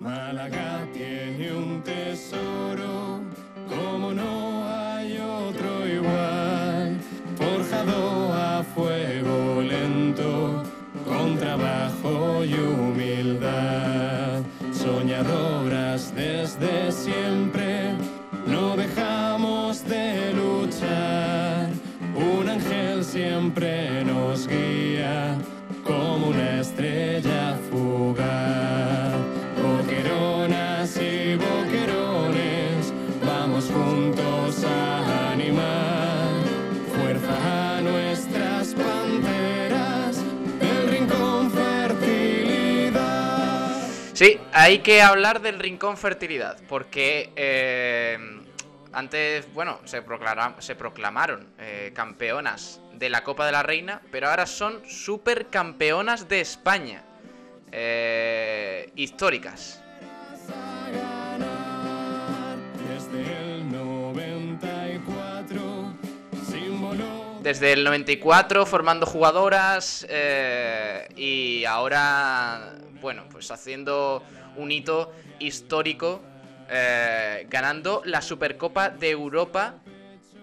Málaga tiene un tesoro, como no hay otro igual, forjado a fuego lento, con trabajo y humildad, soñadoras desde siempre, hay que hablar del Rincón Fertilidad, porque eh, antes, bueno, se, proclamaron eh, campeonas de la Copa de la Reina, pero ahora son supercampeonas de España. Eh, históricas. Desde el 94, símbolo Desde el 94 formando jugadoras eh, y ahora, bueno, pues haciendo un hito histórico, eh, ganando la Supercopa de Europa,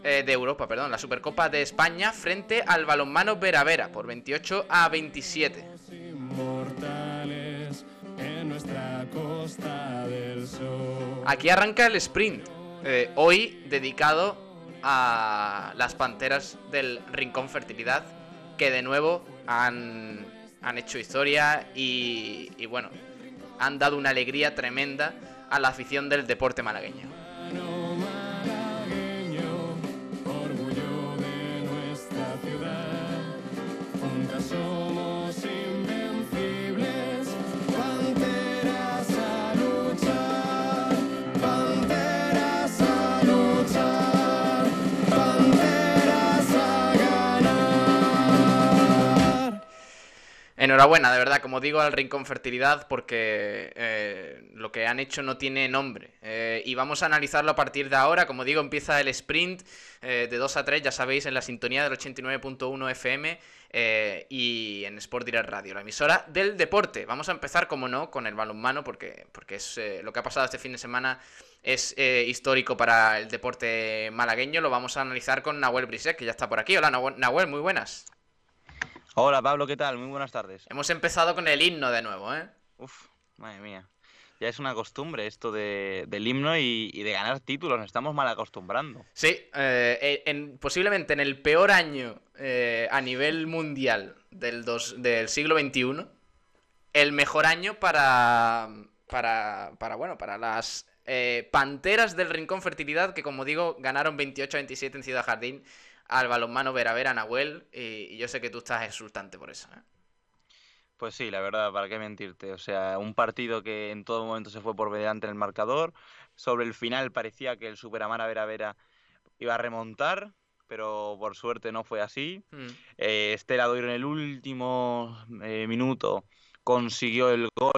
eh, de Europa, perdón, la Supercopa de España frente al balonmano Vera Vera por 28 a 27. inmortales en nuestra costa del sol. Aquí arranca el sprint, eh, hoy dedicado a las panteras del Rincón Fertilidad, que de nuevo han, han hecho historia y, y bueno, han dado una alegría tremenda a la afición del deporte malagueño. Enhorabuena, de verdad, como digo, al Rincón Fertilidad, porque eh, lo que han hecho no tiene nombre. Eh, y vamos a analizarlo a partir de ahora. Como digo, empieza el sprint eh, de 2 a 3, ya sabéis, en la sintonía del 89.1 FM y en Sport Direct Radio, la emisora del deporte. Vamos a empezar, como no, con el balonmano, porque, porque es lo que ha pasado este fin de semana es histórico para el deporte malagueño. Lo vamos a analizar con Nahuel Brisek, que ya está por aquí. Hola, Nahuel, muy buenas. Hola Pablo, ¿qué tal? Muy buenas tardes. Hemos empezado con el himno de nuevo, ¿eh? Uf, madre mía. Ya es una costumbre esto de, del himno y, y de ganar títulos, nos estamos mal acostumbrando. Sí, eh, en- posiblemente en el peor año eh, a nivel mundial del, dos- del siglo XXI, el mejor año para, para, para, bueno, para las eh, Panteras del Rincón Fertilidad, que como digo, ganaron 28 a 27 en Ciudad Jardín al balonmano Vera Vera Nahuel, y, y yo sé que tú estás exultante por eso. ¿eh? Pues sí, la verdad, ¿para qué mentirte? O sea, un partido que en todo momento se fue por delante en el marcador. Sobre el final parecía que el Superamara Vera Vera iba a remontar, pero por suerte no fue así. Mm. Eh, Estela Doiro en el último eh, minuto consiguió el gol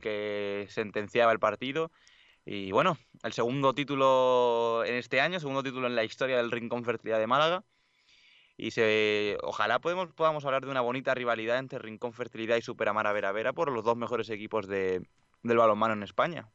que sentenciaba el partido. Y bueno, el segundo título en este año, segundo título en la historia del Rincón Fertilidad de Málaga. Y se, ojalá podamos hablar de una bonita rivalidad entre Rincón Fertilidad y Superamara Vera Vera por los dos mejores equipos de, del balonmano en España.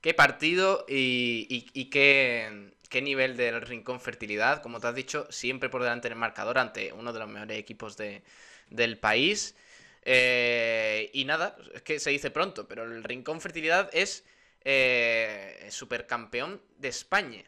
Qué partido y, y- qué, qué nivel del Rincón Fertilidad. Como te has dicho, siempre por delante en el marcador ante uno de los mejores equipos de- del país. Eh, y nada, es que se dice pronto, pero el Rincón Fertilidad es eh, supercampeón de España.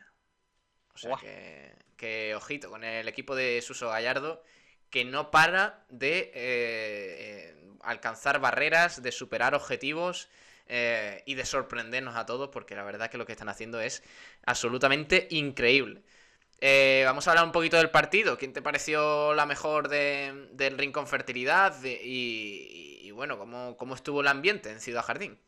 O sea que, que, ojito, con el equipo de Suso Gallardo, que no para de eh, eh, alcanzar barreras, de superar objetivos eh, y de sorprendernos a todos, porque la verdad que lo que están haciendo es absolutamente increíble. Eh, vamos a hablar un poquito del partido. ¿Quién te pareció la mejor de- del Rincón Fertilidad? De- y, y, bueno, ¿cómo, ¿cómo estuvo el ambiente en Ciudad Jardín?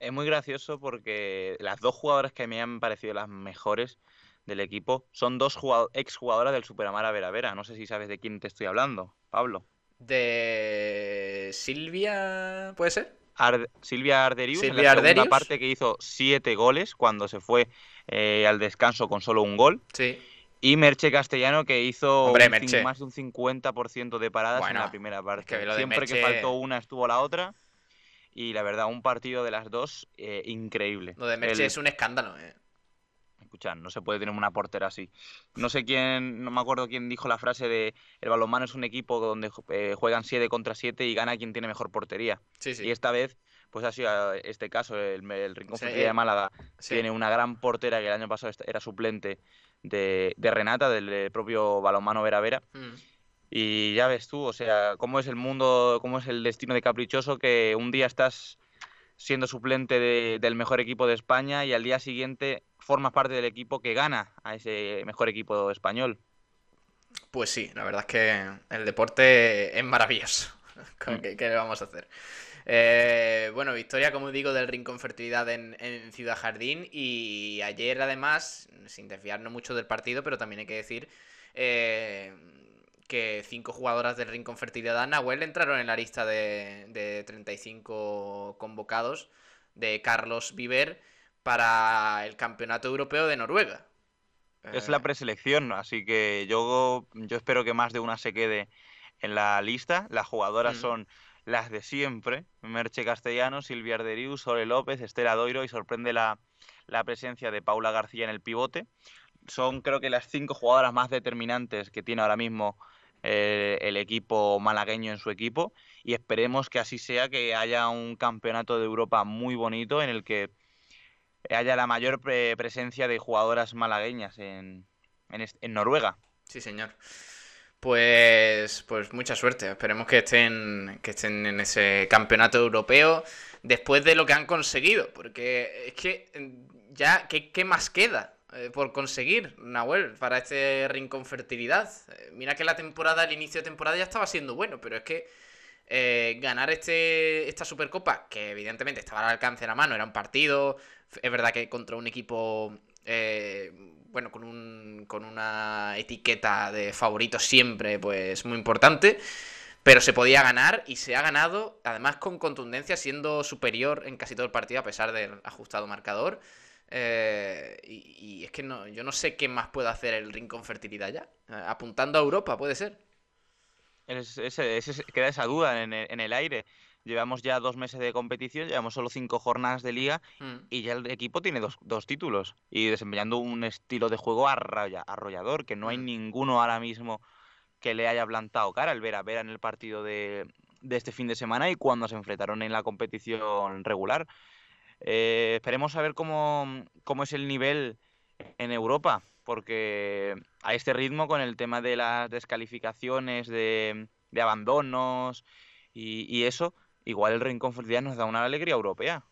Es muy gracioso porque las dos jugadoras que me han parecido las mejores del equipo son dos jugado- exjugadoras del Superamara Vera Vera. No sé si sabes de quién te estoy hablando, Pablo. De Silvia, ¿puede ser? Ar- Silvia Arderius, en Silvia la segunda parte que hizo siete goles cuando se fue eh, al descanso con solo un gol. Sí. Y Merche Castellano que hizo Hombre, un más de un 50% de paradas Bueno, en la primera parte. que Siempre que faltó una estuvo la otra. Y la verdad, un partido de las dos eh, increíble. Lo de Merche es un escándalo, eh. Escucha, no se puede tener una portera así. No sé quién, no me acuerdo quién dijo la frase de el balonmano es un equipo donde eh, juegan 7 contra 7 y gana quien tiene mejor portería. Sí, sí. Y esta vez, pues ha sido este caso, el, el Rincón de Málaga tiene una gran portera que el año pasado era suplente de, Renata, del propio balonmano Vera Vera. Mm. Y ya ves tú, o sea, cómo es el mundo, cómo es el destino de Caprichoso, que un día estás siendo suplente del mejor equipo de España y al día siguiente formas parte del equipo que gana a ese mejor equipo español. Pues sí, la verdad es que el deporte es maravilloso. Mm. ¿Qué, le vamos a hacer? Eh, bueno, victoria, como digo, del Rincón Fertilidad en, Ciudad Jardín. Y ayer, además, sin desviarnos mucho del partido, pero también hay que decir eh, que cinco jugadoras del Rincón Fertilidad Nahuel entraron en la lista de, de 35 convocados de Carlos Viver para el Campeonato Europeo de Noruega. Es la eh, preselección, así que yo, yo espero que más de una se quede en la lista. Las jugadoras mm. son las de siempre, Merche Castellano, Silvia Arderiu, Sole López, Estela Doiro y sorprende la, la presencia de Paula García en el pivote. Son creo que las cinco jugadoras más determinantes que tiene ahora mismo eh, el equipo malagueño en su equipo y esperemos que así sea, que haya un campeonato de Europa muy bonito en el que haya la mayor presencia de jugadoras malagueñas en, en, Noruega. Sí, señor. Pues, pues mucha suerte. Esperemos que estén, que estén en ese campeonato europeo después de lo que han conseguido. Porque es que ya, ¿qué, qué más queda? Eh, por conseguir, Nahuel, para este rincón fertilidad. Eh, mira que la temporada, el inicio de temporada ya estaba siendo bueno, pero es que eh, ganar este, esta Supercopa, que evidentemente estaba al alcance de la mano, era un partido, es verdad que contra un equipo, bueno, con, un, con una etiqueta de favorito siempre, pues muy importante. Pero se podía ganar y se ha ganado, además con contundencia, siendo superior en casi todo el partido a pesar del ajustado marcador. Eh, que no, yo no sé qué más puede hacer el Rincón Fertilidad ya. Apuntando a Europa, puede ser. queda esa duda en el, aire. Llevamos ya dos meses de competición, llevamos solo cinco jornadas de liga mm. y ya el equipo tiene dos, títulos y desempeñando un estilo de juego arrollador, que no hay mm. ninguno ahora mismo que le haya plantado cara. El Vera Vera en el partido de, de este fin de semana y cuando se enfrentaron en la competición regular. Eh, esperemos a ver cómo, cómo es el nivel en Europa, porque a este ritmo, con el tema de las descalificaciones, de, de abandonos y, y, eso, igual el Rincón Fertilidad nos da una alegría europea.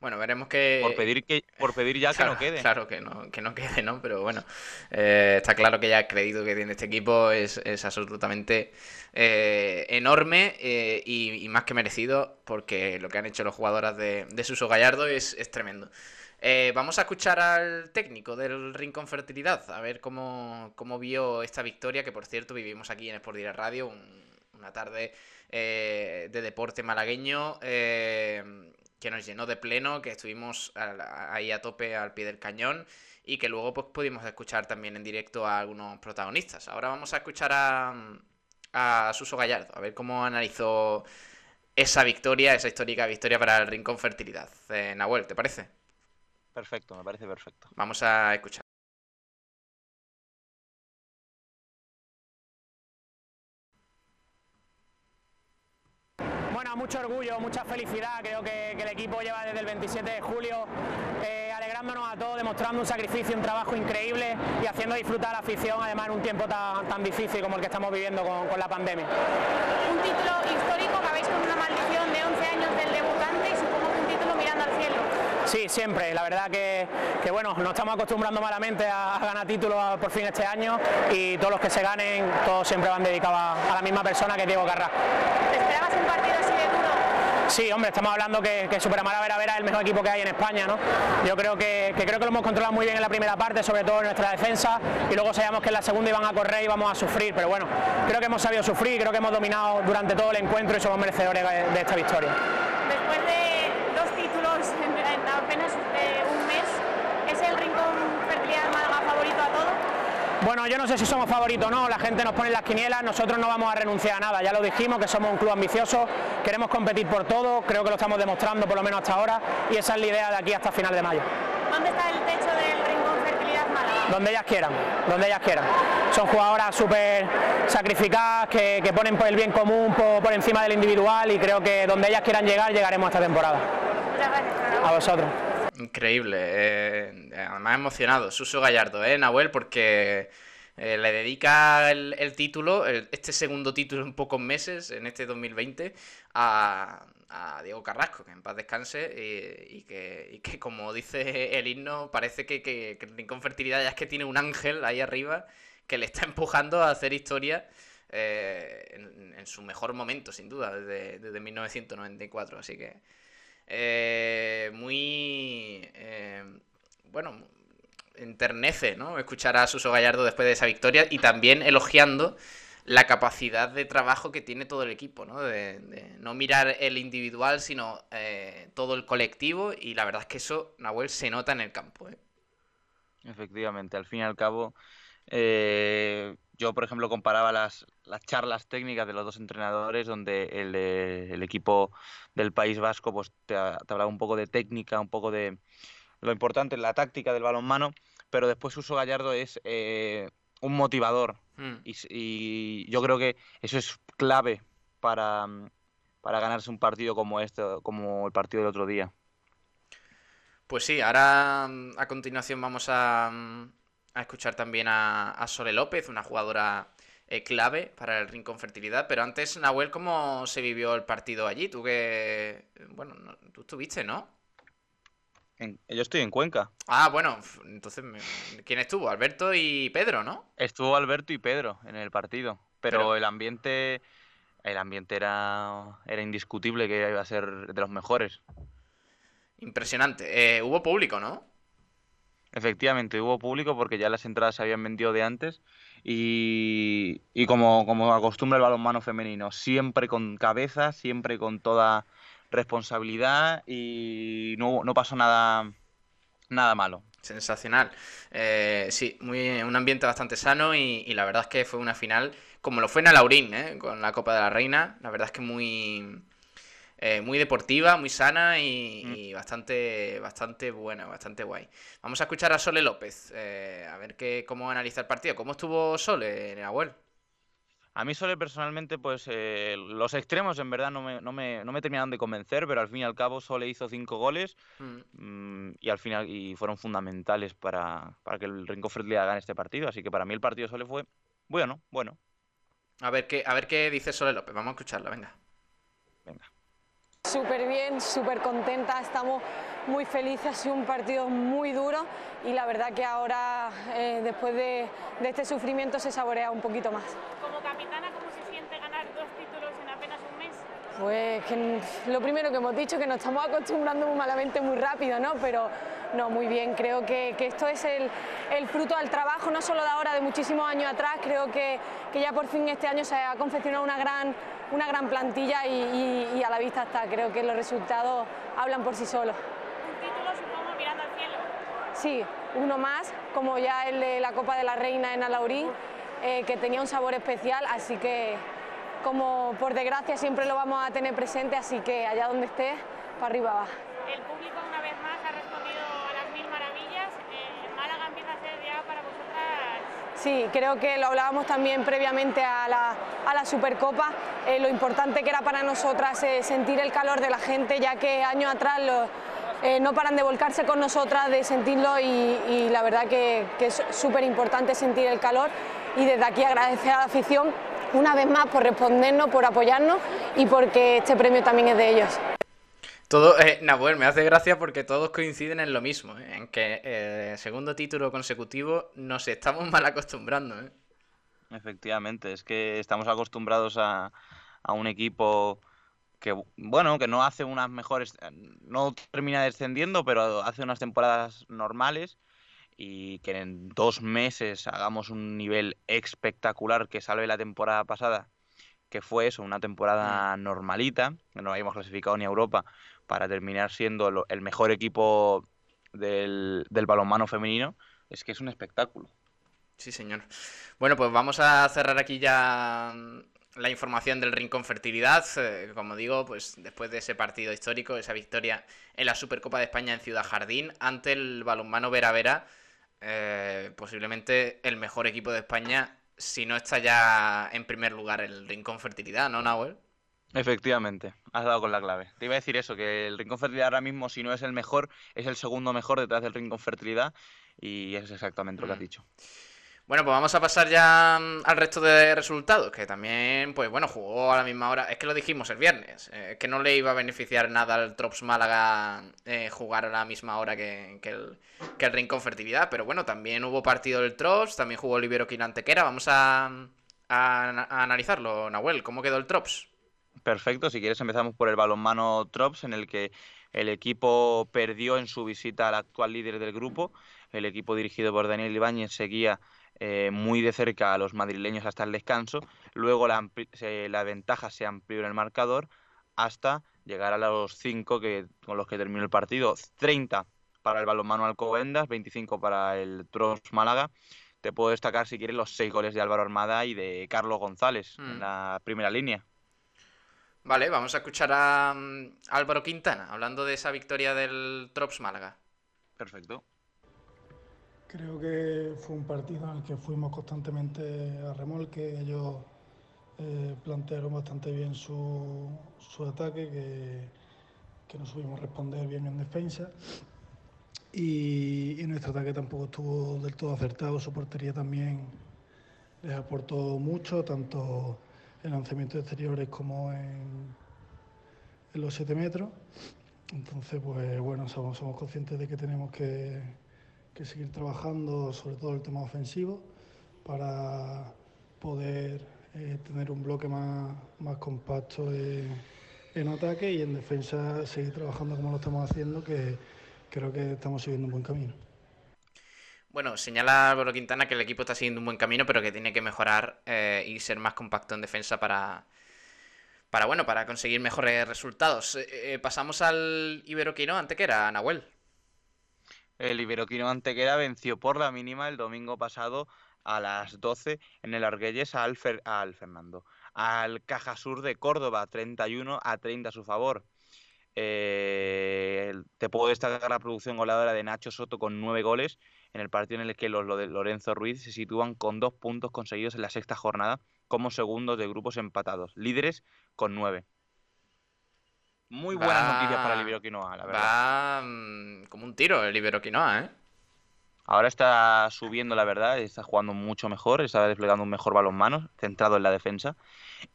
Bueno, veremos que... Por pedir, que, por pedir ya que no quede. Claro que no, que no quede, ¿no? Pero bueno, eh, está claro que ya el crédito que tiene este equipo es, absolutamente eh, enorme eh, y, más que merecido porque lo que han hecho los jugadoras de, de Suso Gallardo es, tremendo. Vamos a escuchar al técnico del Rincón Fertilidad, a ver cómo, cómo vio esta victoria, que por cierto vivimos aquí en Sport Direct Radio, una tarde de deporte malagueño que nos llenó de pleno, que estuvimos ahí a tope al pie del cañón y que luego pues pudimos escuchar también en directo a algunos protagonistas. Ahora vamos a escuchar a, a Suso Gallardo, a ver cómo analizó esa victoria, esa histórica victoria para el Rincón Fertilidad. Eh, Nahuel, ¿te parece? Perfecto, me parece perfecto. Vamos a escuchar. mucho orgullo, mucha felicidad. Creo que, el equipo lleva desde el 27 de julio eh, alegrándonos a todos, demostrando un sacrificio, un trabajo increíble y haciendo disfrutar a la afición, además en un tiempo tan, tan difícil como el que estamos viviendo con, con la pandemia. Un título histórico, que habéis con una maldición de 11 años del debutante y supongo que un título mirando al cielo. Sí, siempre. La verdad que, que bueno, nos estamos acostumbrando malamente a, ganar títulos por fin este año y todos los que se ganen, todos siempre van dedicados a, a la misma persona que Diego Carrasco. ¿Esperabas un partido así de duro? Sí, hombre, estamos hablando que, que Superamara Vera Vera es el mejor equipo que hay en España, ¿no? Yo creo que, creo que lo hemos controlado muy bien en la primera parte, sobre todo en nuestra defensa, y luego sabíamos que en la segunda iban a correr y íbamos a sufrir, pero bueno, creo que hemos sabido sufrir, creo que hemos dominado durante todo el encuentro y somos merecedores de, esta victoria. Después Bueno, yo no sé si somos favoritos o no, la gente nos pone las quinielas, nosotros no vamos a renunciar a nada, ya lo dijimos, que somos un club ambicioso, queremos competir por todo, creo que lo estamos demostrando por lo menos hasta ahora y esa es la idea de aquí hasta final de mayo. ¿Dónde está el techo del Rincón Fertilidad Málaga? Donde ellas quieran, donde ellas quieran. Son jugadoras súper sacrificadas, que, que, ponen por el bien común por, por, encima del individual y creo que donde ellas quieran llegar, llegaremos esta temporada. Muchas gracias. A vosotros. Increíble, eh, además emocionado, Suso Gallardo, ¿eh, Nahuel? Porque eh, le dedica el, el título, el, este segundo título en pocos meses, en este 2020, a, a Diego Carrasco, que en paz descanse, y, y, que, y que, como dice el himno, parece que, que, que el Fertilidad ya es que tiene un ángel ahí arriba que le está empujando a hacer historia. Eh, en, en, su mejor momento, sin duda, desde, desde 1994. Así que eh, muy, eh, bueno, enternece, ¿no? Escuchar a Suso Gallardo después de esa victoria y también elogiando la capacidad de trabajo que tiene todo el equipo, ¿no? De, no mirar el individual, sino eh, todo el colectivo y la verdad es que eso, Nahuel, se nota en el campo. Efectivamente, al fin y al cabo, yo, por ejemplo, comparaba las, las, charlas técnicas de los dos entrenadores, donde el, el equipo del País Vasco pues, te, te, hablaba un poco de técnica, un poco de lo importante, la táctica del balonmano, pero después Uso Gallardo es eh, un motivador. Mm. Y, y, yo creo que eso es clave para, para ganarse un partido como este, como el partido del otro día. Pues sí, ahora a continuación vamos a, a escuchar también a, a, Sole López, una jugadora eh, clave para el Rincón Fertilidad. Pero antes, Nahuel, ¿cómo se vivió el partido allí? Tú que. Bueno, no, tú estuviste, ¿no? En, yo estoy en Cuenca. Ah, bueno, entonces, ¿quién estuvo? Alberto y Pedro, ¿no? Estuvo Alberto y Pedro en el partido. Pero, pero... el ambiente. El ambiente era, era indiscutible que iba a ser de los mejores. Impresionante. Eh, hubo público, ¿no? Efectivamente, hubo público porque ya las entradas se habían vendido de antes y, y como, como acostumbra el balonmano femenino, siempre con cabeza, siempre con toda responsabilidad y no, no pasó nada, nada malo. Sensacional. Eh, sí, muy, un ambiente bastante sano y, y, la verdad es que fue una final como lo fue en Alaurín, ¿eh? con la Copa de la Reina. La verdad es que muy, eh, muy deportiva, muy sana y, mm. y, bastante, bastante buena, bastante guay. Vamos a escuchar a Sole López, eh, a ver qué, cómo analiza el partido. ¿Cómo estuvo Sole en Abuel? A mí Sole personalmente, pues eh, los extremos en verdad no me, no, me, no me terminaron de convencer, pero al fin y al cabo Sole hizo cinco goles mm. Mmm, y al final y fueron fundamentales para, para que el Rincón Fertilidad gane este partido. Así que para mí el partido Sole fue bueno, bueno. A ver qué, a ver qué dice Sole López, vamos a escucharla. Venga. Súper bien, súper contenta, estamos muy felices, ha sido un partido muy duro y la verdad que ahora, eh, después de, de, este sufrimiento, se saborea un poquito más. Como capitana, ¿cómo se siente ganar dos títulos en apenas un mes? Pues que lo primero que hemos dicho, que nos estamos acostumbrando muy malamente muy rápido, ¿no? Pero no, muy bien, creo que, que esto es el, el, fruto del trabajo, no solo de ahora, de muchísimos años atrás, creo que, que ya por fin este año se ha confeccionado una gran una gran plantilla y, y, y, a la vista está. Creo que los resultados hablan por sí solos. Un título, supongo, mirando al cielo. Sí, uno más, como ya el de la Copa de la Reina en Alaurín, eh, que tenía un sabor especial, así que como por desgracia siempre lo vamos a tener presente, así que allá donde esté, para arriba va. El público una vez más ha respondido a las mil maravillas. Eh, Málaga empieza a ser ya para vosotras Sí, creo que lo hablábamos también previamente a la, a la Supercopa, eh, lo importante que era para nosotras eh, sentir el calor de la gente, ya que años atrás eh, no paran de volcarse con nosotras, de sentirlo y, y la verdad que, que es súper importante sentir el calor y desde aquí agradecer a la afición una vez más por respondernos, por apoyarnos y porque este premio también es de ellos. Todo, eh, Nahuel, me hace gracia porque todos coinciden en lo mismo, ¿eh? en que eh, segundo título consecutivo nos estamos mal acostumbrando. ¿eh? Efectivamente, es que estamos acostumbrados a, a, un equipo que, bueno, que no hace unas mejores, no termina descendiendo, pero hace unas temporadas normales y que en dos meses hagamos un nivel espectacular que salve la temporada pasada, que fue eso, una temporada normalita, que no habíamos clasificado ni a Europa, para terminar siendo el mejor equipo del, balonmano femenino, es que es un espectáculo. Sí, señor. Bueno, pues vamos a cerrar aquí ya la información del Rincón Fertilidad. Eh, como digo, pues después de ese partido histórico, esa victoria en la Supercopa de España en Ciudad Jardín ante el balonmano Vera Vera, eh, posiblemente el mejor equipo de España, si no está ya en primer lugar el Rincón Fertilidad, ¿no, Nahuel? Efectivamente, has dado con la clave. Te iba a decir eso, que el Rincón Fertilidad ahora mismo, si no es el mejor, es el segundo mejor detrás del Rincón Fertilidad y es exactamente lo que has dicho. Bueno, pues vamos a pasar ya mm, al resto de resultados, que también, pues bueno, jugó a la misma hora. Es que lo dijimos el viernes, eh, que no le iba a beneficiar nada al Trops Málaga eh, jugar a la misma hora que, el, que el Rincón Fertilidad, pero bueno, también hubo partido del Trops, también jugó Olivero Quinantequera. Vamos a, a, analizarlo, Nahuel, ¿cómo quedó el Trops? Perfecto, si quieres empezamos por el balonmano Trops, en el que el equipo perdió en su visita al actual líder del grupo. El equipo dirigido por Daniel Ibáñez seguía eh, muy de cerca a los madrileños hasta el descanso. Luego la, la ventaja se amplió en el marcador hasta llegar a los 5 que, con los que terminó el partido. 30 para el balonmano Alcobendas, 25 para el Tros Málaga. Te puedo destacar, si quieres, los 6 goles de Álvaro Armada y de Carlos González en mm. la primera línea. Vale, vamos a escuchar a mm, Álvaro Quintana hablando de esa victoria del Trops Málaga. Perfecto. Creo que fue un partido en el que fuimos constantemente a remolque. Ellos eh, plantearon bastante bien su, ataque, que, que no supimos responder bien en defensa. Y, nuestro ataque tampoco estuvo del todo acertado. Su portería también les aportó mucho, tanto en lanzamientos exteriores como en, los 7 metros. Entonces, pues bueno, somos, somos conscientes de que tenemos que que seguir trabajando sobre todo el tema ofensivo para poder eh, tener un bloque más, más compacto en ataque y en defensa seguir trabajando como lo estamos haciendo, que creo que estamos siguiendo un buen camino. Bueno, señala Álvaro Quintana que el equipo está siguiendo un buen camino, pero que tiene que mejorar eh, y ser más compacto en defensa para, para bueno, para conseguir mejores resultados. Eh, pasamos al Iberoquino, ante que era Nahuel. El Iberoquino Antequera venció por la mínima el domingo pasado a las 12 en el Arguelles al, Fernando. Al Cajasur de Córdoba, 31 a 30 a su favor. Eh, te puedo destacar la producción goleadora de Nacho Soto con nueve goles en el partido en el que los de Lorenzo Ruiz se sitúan con dos puntos conseguidos en la sexta jornada como segundos de grupos empatados, líderes con nueve. Muy buenas noticias para el Iberoquinoa, la verdad. Va mm, como un tiro el Iberoquinoa, ¿eh? Ahora está subiendo, la verdad, está jugando mucho mejor, está desplegando un mejor balonmano, centrado en la defensa.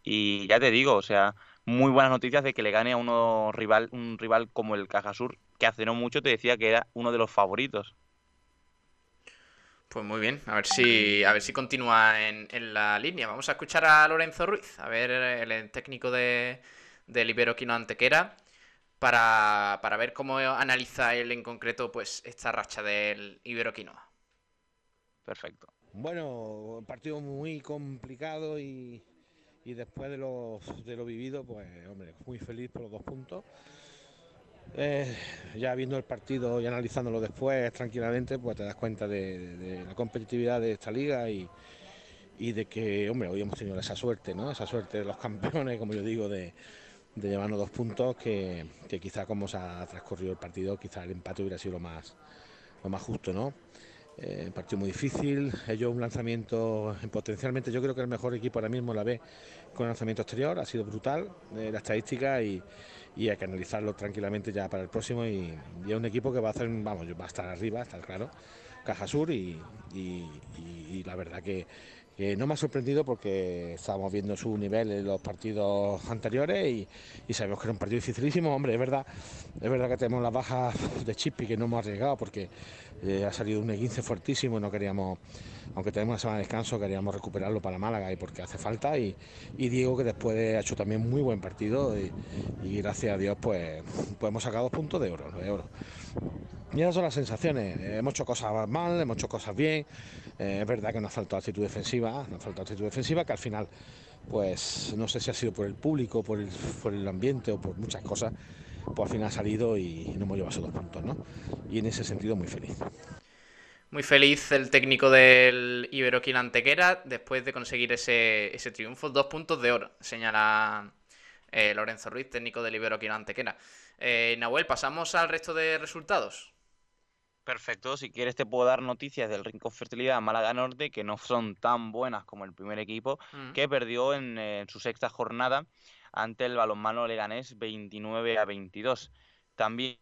Y ya te digo, o sea, muy buenas noticias de que le gane a uno rival, un rival como el Cajasur, que hace no mucho te decía que era uno de los favoritos. Pues muy bien, a ver si, a ver si continúa en, en la línea. Vamos a escuchar a Lorenzo Ruiz, a ver el técnico de, del Iberoquino Antequera para, para ver cómo analiza él en concreto pues esta racha del Iberoquinoa. Perfecto. Bueno, un partido muy complicado y, y después de lo, de lo vivido, pues hombre, muy feliz por los dos puntos. Eh, ya viendo el partido y analizándolo después tranquilamente, pues te das cuenta de, la competitividad de esta liga y, de que, hombre, hoy hemos tenido esa suerte, ¿no? Esa suerte de los campeones, como yo digo, de, llevarnos dos puntos que, que, quizá como se ha transcurrido el partido, quizá el empate hubiera sido lo más, lo más justo, ¿no? Eh, partido muy difícil, ellos un lanzamiento potencialmente, yo creo que el mejor equipo ahora mismo la ve con lanzamiento exterior, ha sido brutal eh, la estadística y, y, hay que analizarlo tranquilamente ya para el próximo. Y, y, es un equipo que va a hacer, vamos, va a estar arriba, está claro, Caja Sur y, y la verdad que no me ha sorprendido porque estábamos viendo su nivel en los partidos anteriores y, sabemos que era un partido dificilísimo. Hombre, es verdad, es verdad que tenemos las bajas de Chippy que no hemos arriesgado porque eh, ha salido un E15 fuertísimo y no queríamos, aunque tenemos una semana de descanso, queríamos recuperarlo para Málaga y porque hace falta. Y, Diego, que después ha hecho también muy buen partido y, gracias a Dios, pues, pues hemos sacado dos puntos de oro. De oro. Y esas son las sensaciones. Hemos hecho cosas mal, hemos hecho cosas bien. Eh, es verdad que nos ha faltado actitud defensiva, nos ha faltado actitud defensiva que al final, pues no sé si ha sido por el público, por el, por el ambiente o por muchas cosas, pues al final ha salido y no hemos llevado esos dos puntos, ¿no? Y en ese sentido muy feliz. Muy feliz el técnico del Iberoquil Antequera después de conseguir ese, ese triunfo. Dos puntos de oro, señala eh, Lorenzo Ruiz, técnico del Iberoquil Antequera. Eh, Nahuel, pasamos al resto de resultados. Perfecto, si quieres te puedo dar noticias del Rincón Fertilidad Málaga Norte que no son tan buenas como el primer equipo, Mm. que perdió en, en su sexta jornada ante el balonmano leganés 29 a 22. También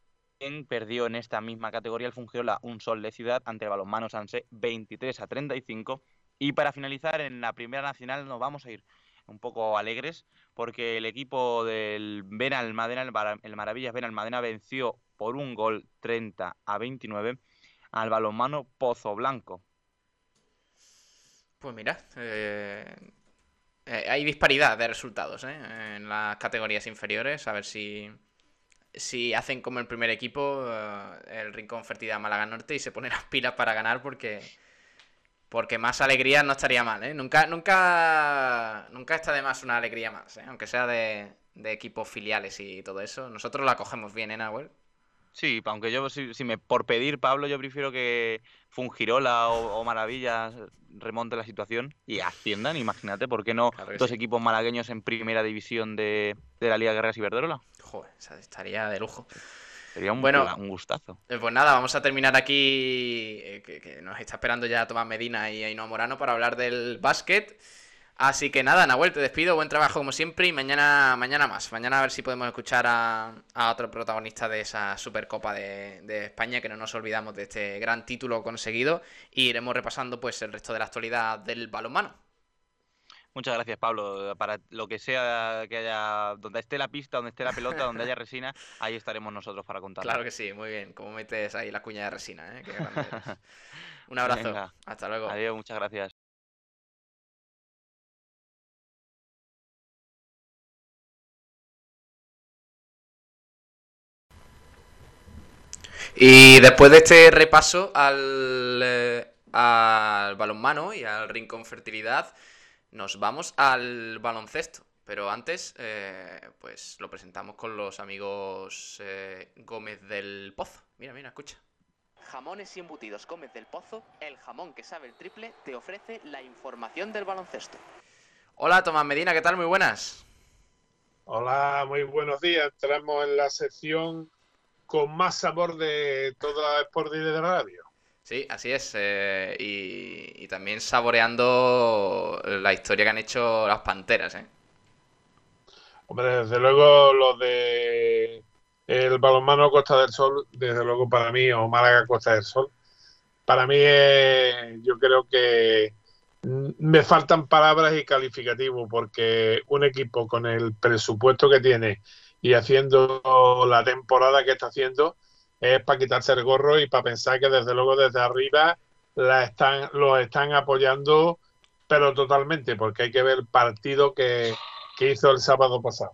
perdió en esta misma categoría el Fungirola Un Sol de Ciudad ante el balonmano Sanse 23 a 35. Y para finalizar, en la Primera Nacional nos vamos a ir un poco alegres porque el equipo del Benalmádena, el, Maravillas Benalmádena, venció por un gol 30 a 29 al balonmano Pozo Blanco. Pues mira, eh, eh, hay disparidad de resultados ¿eh? en las categorías inferiores. A ver si, si hacen como el primer equipo, el Rincón Fertilidad Málaga Norte, y se ponen las pilas para ganar porque, porque más alegría no estaría mal. Nunca, nunca, nunca está de más una alegría más, aunque sea de, de equipos filiales y todo eso. Nosotros la cogemos bien, ¿eh, Nahuel? Sí, aunque yo, si, si me por pedir, Pablo, yo prefiero que Fungirola o, o Maravillas remonte la situación y asciendan. Imagínate, ¿por qué no Claro dos sí. equipos malagueños en primera división de, de la Liga Guerreras Iberdrola? Joder, estaría de lujo. Sería un, Bueno. un gustazo. Eh, Pues nada, vamos a terminar aquí, eh, que, que nos está esperando ya Tomás Medina y Ainhoa Morano para hablar del básquet. Así que nada, Nahuel, te despido, buen trabajo como siempre y mañana, mañana más. Mañana a ver si podemos escuchar a, a otro protagonista de esa Supercopa de, de España, que no nos olvidamos de este gran título conseguido. Y iremos repasando pues el resto de la actualidad del balonmano. Muchas gracias, Pablo. Para lo que sea que haya, donde esté la pista, donde esté la pelota, donde haya resina, ahí estaremos nosotros para contarlo. Claro que sí, muy bien. Como metes ahí la cuña de resina, ¿eh? Qué grande. Un abrazo. Venga. Hasta luego. Adiós, muchas gracias. Y después de este repaso al, eh, al balonmano y al Rincón Fertilidad, nos vamos al baloncesto. Pero antes, eh, pues lo presentamos con los amigos eh, Gómez del Pozo. Mira, mira, escucha. Jamones y embutidos Gómez del Pozo, el jamón que sabe el triple, te ofrece la información del baloncesto. Hola, Tomás Medina, ¿qué tal? Muy buenas. Hola, muy buenos días. Entramos en la sección con más sabor de toda Sport de Radio. Sí, así es. eh, y, y también saboreando la historia que han hecho las Panteras, ¿eh? Hombre, desde luego los de el balonmano Costa del Sol, desde luego para mí, o Málaga Costa del Sol, para mí yo creo que me faltan palabras y calificativos porque un equipo con el presupuesto que tiene y haciendo la temporada que está haciendo es para quitarse el gorro y para pensar que desde luego desde arriba la están, los están apoyando, pero totalmente, porque hay que ver el partido que, que hizo el sábado pasado.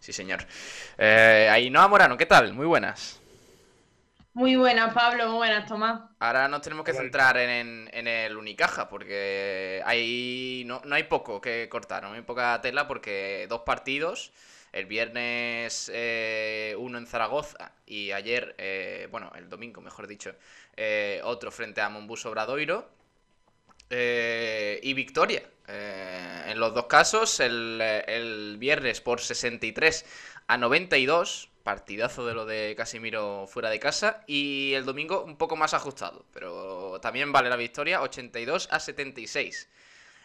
Sí, señor. Eh, Ainhoa Morano, ¿qué tal? Muy buenas. Muy buenas, Pablo, muy buenas, Tomás. Ahora nos tenemos que centrar en, en- en el Unicaja, porque hay no, no hay poco que cortar, no hay poca tela, porque dos partidos, el viernes eh, uno en Zaragoza y ayer, eh, bueno, el domingo, mejor dicho, eh, otro frente a Monbus Obradoiro, eh, y victoria. En los dos casos, el, el viernes por 63 a 92, partidazo de lo de Casimiro fuera de casa, y el domingo un poco más ajustado, pero también vale la victoria, 82 a 76.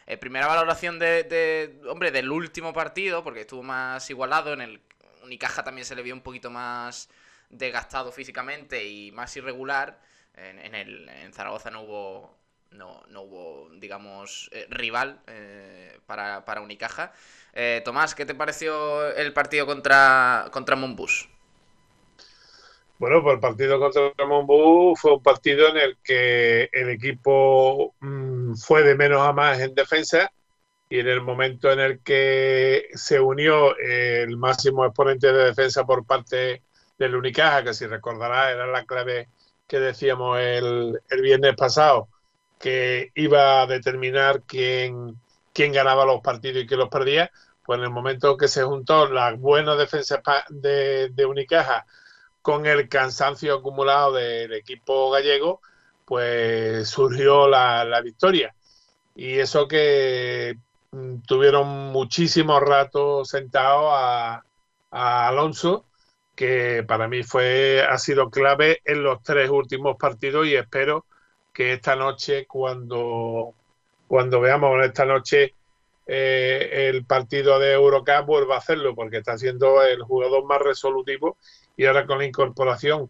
Eh, primera valoración de, hombre, del último partido, porque estuvo más igualado, en el Unicaja también se le vio un poquito más desgastado físicamente y más irregular. En, en el, en Zaragoza no hubo, no, no hubo, digamos, eh, rival eh, para, para Unicaja. Tomás, ¿qué te pareció el partido contra, contra Monbus? Bueno, pues el partido contra Monbú fue un partido en el que el equipo mm, fue de menos a más en defensa y en el momento en el que se unió el máximo exponente de defensa por parte del Unicaja, que si recordará era la clave que decíamos el, el viernes pasado, que iba a determinar quién, quién ganaba los partidos y quién los perdía, pues en el momento que se juntó la buena defensa de, de Unicaja con el cansancio acumulado del equipo gallego, pues surgió la, la victoria. Y eso que mm, tuvieron muchísimo rato sentados a, a Alonso, que para mí fue, ha sido clave en los tres últimos partidos y espero que esta noche, cuando, cuando veamos esta noche eh, el partido de Eurocup, vuelva a hacerlo, porque está siendo el jugador más resolutivo y ahora con la incorporación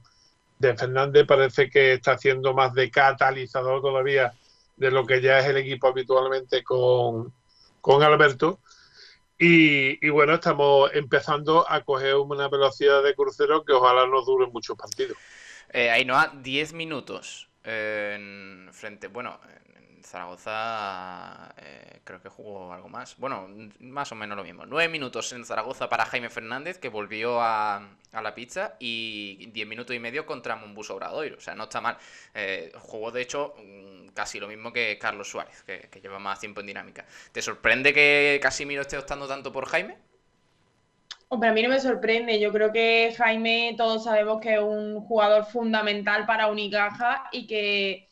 de Fernández parece que está haciendo más de catalizador todavía de lo que ya es el equipo habitualmente con, con Alberto. Y, bueno, estamos empezando a coger una velocidad de crucero que ojalá nos dure muchos partidos. Eh, Ainhoa, 10 minutos eh, en frente, bueno, Zaragoza eh, creo que jugó algo más. Bueno, más o menos lo mismo. Nueve minutos en Zaragoza para Jaime Fernández, que volvió a, la pizza, y diez minutos y medio contra Mombus Obradoiro. O sea, no está mal. Eh, jugó, de hecho, mm, casi lo mismo que Carlos Suárez, que, que, lleva más tiempo en dinámica. ¿Te sorprende que Casimiro esté optando tanto por Jaime? Hombre, a mí no me sorprende. Yo creo que Jaime, todos sabemos que es un jugador fundamental para Unicaja y que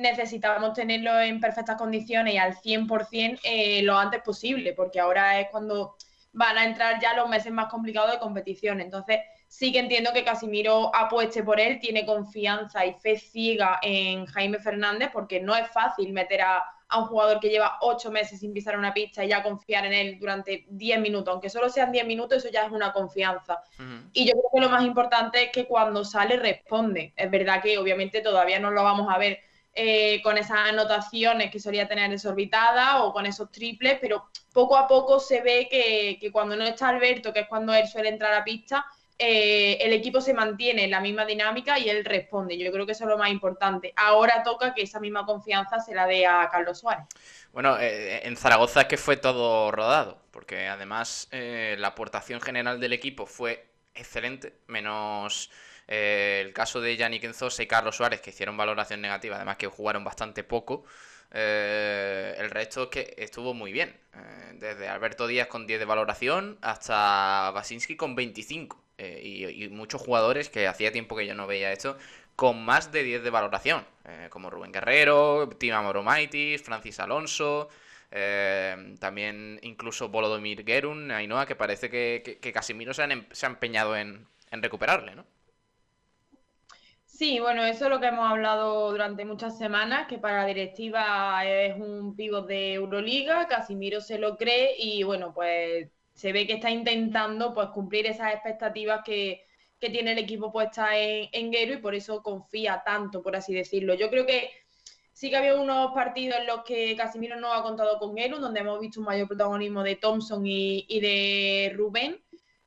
necesitábamos tenerlo en perfectas condiciones y al 100% eh, lo antes posible, porque ahora es cuando van a entrar ya los meses más complicados de competición. Entonces, sí que entiendo que Casimiro apueste por él, tiene confianza y fe ciega en Jaime Fernández, porque no es fácil meter a, a un jugador que lleva ocho meses sin pisar una pista y ya confiar en él durante 10 minutos, aunque solo sean 10 minutos, eso ya es una confianza. Uh -huh. Y yo creo que lo más importante es que cuando sale responde. Es verdad que obviamente todavía no lo vamos a ver eh, con esas anotaciones que solía tener desorbitada o con esos triples, pero poco a poco se ve que, cuando no está Alberto, que es cuando él suele entrar a pista, eh, el equipo se mantiene en la misma dinámica y él responde. Yo creo que eso es lo más importante. Ahora toca que esa misma confianza se la dé a Carlos Suárez. Bueno, eh, en Zaragoza es que fue todo rodado, porque además eh, la aportación general del equipo fue excelente, menos eh, el caso de Yannick Enzosa y Carlos Suárez, que hicieron valoración negativa, además que jugaron bastante poco. Eh, el resto es que estuvo muy bien. Eh, desde Alberto Díaz con 10 de valoración hasta Basinski con 25. Eh, y, muchos jugadores que hacía tiempo que yo no veía esto con más de 10 de valoración. Como Rubén Guerrero, Tima Moromaitis, Francis Alonso. también incluso Volodomir Gerun, Ainhoa, que parece que, que, Casimiro se, han, em, se ha empeñado en recuperarle, ¿no? Sí, bueno, eso es lo que hemos hablado durante muchas semanas, que para la directiva es un pívot de Euroliga, Casimiro se lo cree y bueno, pues se ve que está intentando pues cumplir esas expectativas que, que tiene el equipo puesta en, en Guero y por eso confía tanto, por así decirlo. Yo creo que sí que había unos partidos en los que Casimiro no ha contado con Guero, donde hemos visto un mayor protagonismo de Thompson y de Rubén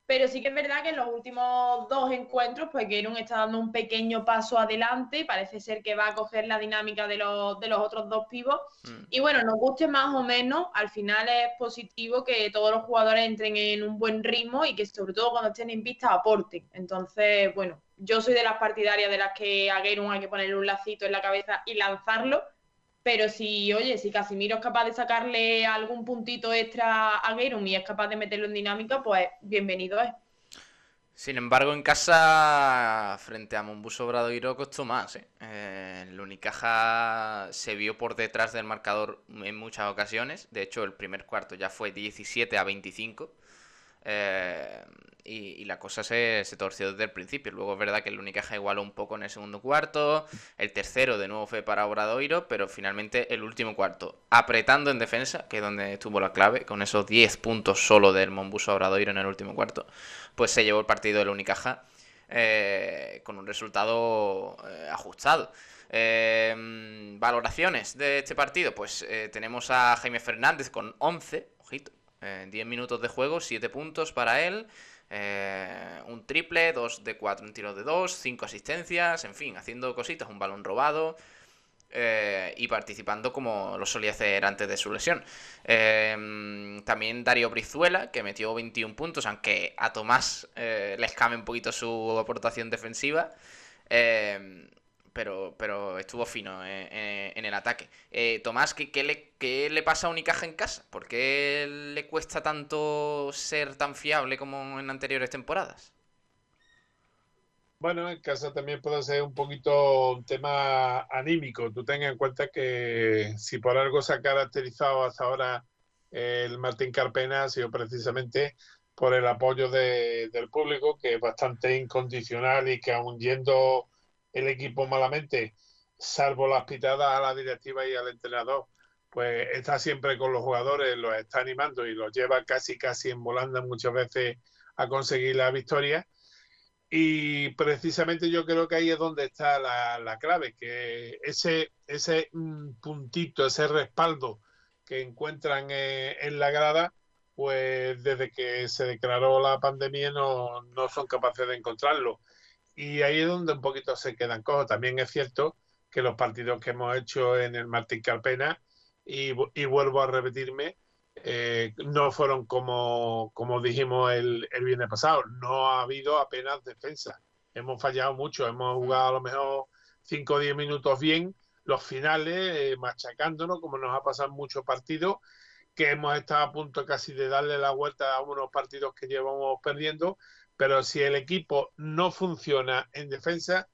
pero sí que es verdad que en los últimos dos encuentros, pues Gerun está dando un pequeño paso adelante. Parece ser que va a coger la dinámica de los, de los otros dos pivos. Mm. Y bueno, nos guste más o menos, al final es positivo que todos los jugadores entren en un buen ritmo y que sobre todo cuando estén en pista aporten. Entonces, bueno, yo soy de las partidarias de las que a Gerun hay que ponerle un lacito en la cabeza y lanzarlo pero si, oye, si Casimiro es capaz de sacarle algún puntito extra a Gerum y es capaz de meterlo en dinámica, pues bienvenido es. Sin embargo, en casa, frente a Mombus Obradoiro, costó más. ¿eh? Eh, se vio por detrás del marcador en muchas ocasiones. De hecho, el primer cuarto ya fue 17 a 25. Eh, y, y, la cosa se, se, torció desde el principio. Luego es verdad que el Unicaja igualó un poco en el segundo cuarto. El tercero de nuevo fue para Obradoiro, pero finalmente el último cuarto, apretando en defensa, que es donde estuvo la clave, con esos 10 puntos solo del Monbus Obradoiro en el último cuarto, pues se llevó el partido del Unicaja eh, con un resultado eh, ajustado. Eh, valoraciones de este partido, pues eh, tenemos a Jaime Fernández con 11, ojito, 10 minutos de juego, 7 puntos para él. Eh, un triple, 2 de 4 en tiros de 2, 5 asistencias, en fin, haciendo cositas, un balón robado eh, y participando como lo solía hacer antes de su lesión. Eh, también Darío Brizuela, que metió 21 puntos, aunque a Tomás eh, le escame un poquito su aportación defensiva. Pero, pero estuvo fino eh, eh, en el ataque. Eh, Tomás, ¿qué, le, ¿qué, le, pasa a Unicaja en casa? ¿Por qué le cuesta tanto ser tan fiable como en anteriores temporadas? Bueno, en casa también puede ser un poquito un tema anímico. Tú ten en cuenta que si por algo se ha caracterizado hasta ahora el Martín Carpena ha sido precisamente por el apoyo de, del público, que es bastante incondicional y que aun yendo el equipo malamente, salvo las pitadas a la directiva y al entrenador, pues está siempre con los jugadores, los está animando y los lleva casi casi en volanda muchas veces a conseguir la victoria. Y precisamente yo creo que ahí es donde está la, la clave, que ese, ese mm, puntito, ese respaldo que encuentran eh, en la grada, pues desde que se declaró la pandemia no, no son capaces de encontrarlo. Y ahí es donde un poquito se quedan cojos. También es cierto que los partidos que hemos hecho en el Martín Carpena, y, y vuelvo a repetirme, eh, no fueron como, como dijimos el, el viernes pasado. No ha habido apenas defensa. Hemos fallado mucho, hemos jugado a lo mejor 5 o 10 minutos bien, los finales eh, machacándonos, como nos ha pasado en muchos partidos, que hemos estado a punto casi de darle la vuelta a unos partidos que llevamos perdiendo, pero si el equipo no funciona en defensa,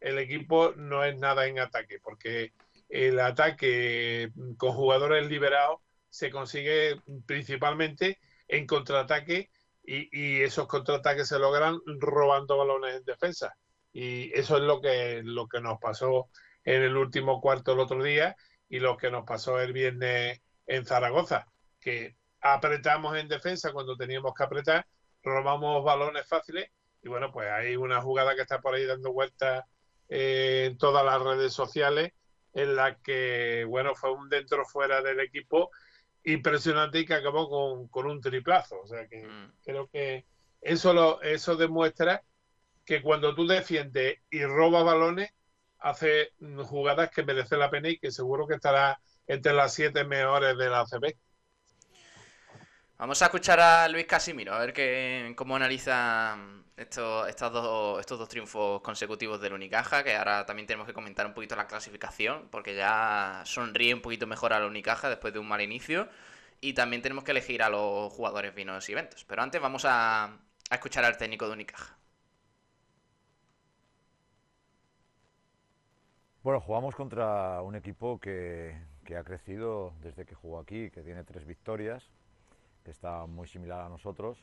el equipo no es nada en ataque, porque el ataque con jugadores liberados se consigue principalmente en contraataque y, esos contraataques se logran robando balones en defensa. Y eso es lo que, lo que nos pasó en el último cuarto el otro día y lo que nos pasó el viernes en Zaragoza, que apretamos en defensa cuando teníamos que apretar, robamos balones fáciles y bueno, pues hay una jugada que está por ahí dando vueltas eh, en todas las redes sociales en la que, bueno, fue un dentro fuera del equipo impresionante y que acabó con, con un triplazo. O sea que mm. creo que eso, lo, eso demuestra que cuando tú defiendes y robas balones, hace jugadas que merecen la pena y que seguro que estará entre las siete mejores de la ACB. Vamos a escuchar a Luis Casimiro, a ver qué, cómo analiza estos, estos, dos, estos dos triunfos consecutivos del Unicaja, que ahora también tenemos que comentar un poquito la clasificación, porque ya sonríe un poquito mejor al Unicaja después de un mal inicio, y también tenemos que elegir a los jugadores vinos y eventos. Pero antes vamos a, a escuchar al técnico de Unicaja. Bueno, jugamos contra un equipo que, que, ha crecido desde que jugó aquí, que tiene tres victorias, que está muy similar a nosotros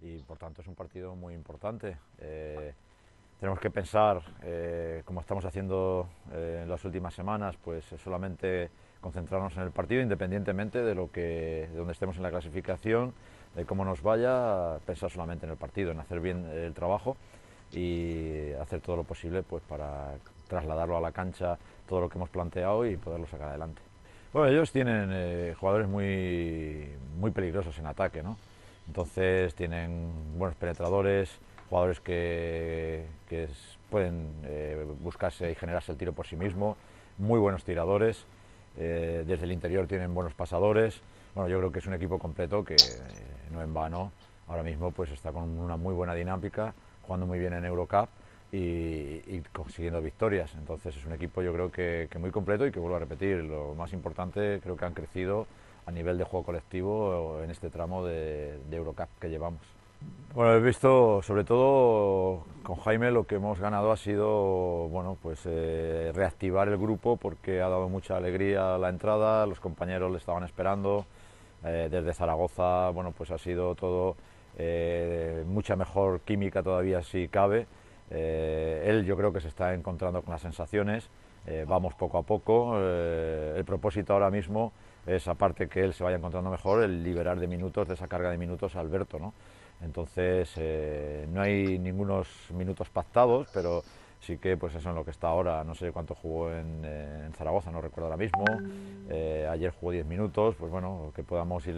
y por tanto es un partido muy importante. Eh, tenemos que pensar, eh, como estamos haciendo eh, en las últimas semanas, pues solamente concentrarnos en el partido independientemente de lo que, de donde estemos en la clasificación, de cómo nos vaya, pensar solamente en el partido, en hacer bien el trabajo y hacer todo lo posible pues para trasladarlo a la cancha todo lo que hemos planteado y poderlo sacar adelante. Bueno, ellos tienen eh, jugadores muy, muy peligrosos en ataque, ¿no? Entonces tienen buenos penetradores, jugadores que, que pueden eh, buscarse y generarse el tiro por sí mismo, muy buenos tiradores, eh, desde el interior tienen buenos pasadores. Bueno, yo creo que es un equipo completo que no en vano ahora mismo pues está con una muy buena dinámica, jugando muy bien en Eurocup y, consiguiendo victorias. Entonces es un equipo yo creo que, muy completo y que vuelvo a repetir, lo más importante creo que han crecido a nivel de juego colectivo en este tramo de, Eurocup que llevamos. Bueno, he visto sobre todo con Jaime lo que hemos ganado ha sido bueno, pues, eh, reactivar el grupo porque ha dado mucha alegría la entrada, los compañeros le estaban esperando, eh, desde Zaragoza bueno, pues ha sido todo eh, mucha mejor química todavía si cabe eh, él yo creo que se está encontrando con las sensaciones, eh, vamos poco a poco, eh, el propósito ahora mismo es, aparte que él se vaya encontrando mejor, el liberar de minutos, de esa carga de minutos a Alberto, ¿no? Entonces, no hay ningunos minutos pactados, pero sí que pues eso en lo que está ahora, no sé cuánto jugó en, Zaragoza, no recuerdo ahora mismo, ayer jugó 10 minutos, pues bueno, que podamos ir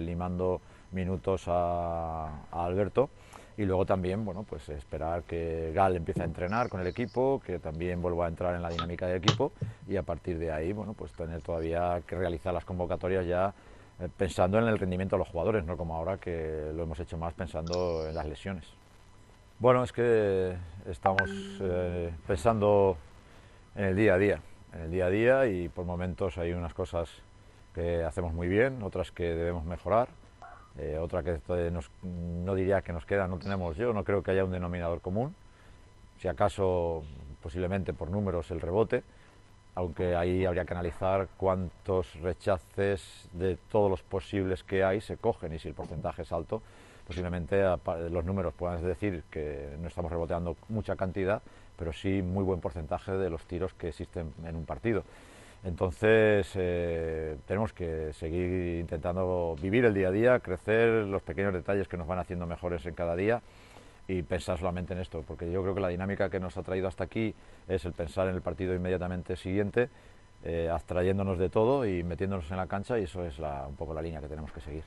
limando minutos a, a Alberto y luego también bueno pues esperar que Gal empiece a entrenar con el equipo que también vuelva a entrar en la dinámica del equipo y a partir de ahí bueno pues tener todavía que realizar las convocatorias ya eh, pensando en el rendimiento de los jugadores no como ahora que lo hemos hecho más pensando en las lesiones. Bueno es que estamos eh, pensando en el día a día en el día a día y por momentos hay unas cosas que hacemos muy bien otras que debemos mejorar eh, otra que no diría que nos queda, no tenemos yo, no creo que haya un denominador común, si acaso posiblemente por números el rebote, aunque ahí habría que analizar cuántos rechaces de todos los posibles que hay se cogen y si el porcentaje es alto, posiblemente los números puedan decir que no estamos reboteando mucha cantidad, pero sí muy buen porcentaje de los tiros que existen en un partido. Entonces eh, tenemos que seguir intentando vivir el día a día, crecer los pequeños detalles que nos van haciendo mejores en cada día y pensar solamente en esto, porque yo creo que la dinámica que nos ha traído hasta aquí es el pensar en el partido inmediatamente siguiente, eh, abstrayéndonos de todo y metiéndonos en la cancha y eso es un poco la línea que tenemos que seguir.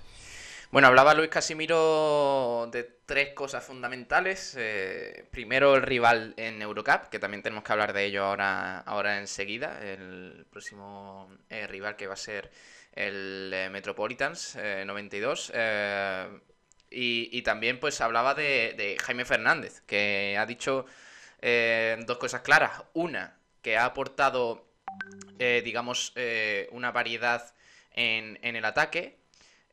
Bueno, hablaba Luis Casimiro de tres cosas fundamentales. Eh, primero, el rival en Eurocup, que también tenemos que hablar de ello ahora, ahora enseguida. El próximo eh, rival que va a ser el eh, Metropolitans 92. Y, también pues hablaba de, Jaime Fernández, que ha dicho dos cosas claras. Una, que ha aportado, digamos, una variedad en el ataque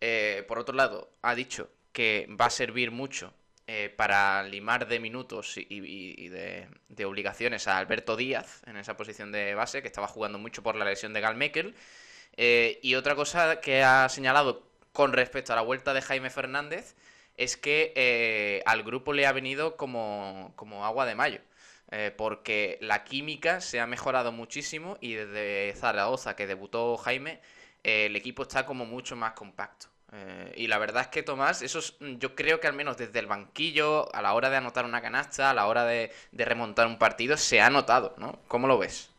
eh, por otro lado, ha dicho que va a servir mucho eh, para limar de minutos y, de, obligaciones a Alberto Díaz en esa posición de base, que estaba jugando mucho por la lesión de Gal eh, y otra cosa que ha señalado con respecto a la vuelta de Jaime Fernández es que al grupo le ha venido como agua de mayo. porque la química se ha mejorado muchísimo y desde Zaragoza que debutó Jaime, el equipo está como mucho más compacto. Eh, y la verdad es que Tomás, eso mm, yo creo que al menos desde el banquillo, a la hora de anotar una canasta, a la hora de, remontar un partido, se ha notado, ¿no? ¿Cómo lo ves?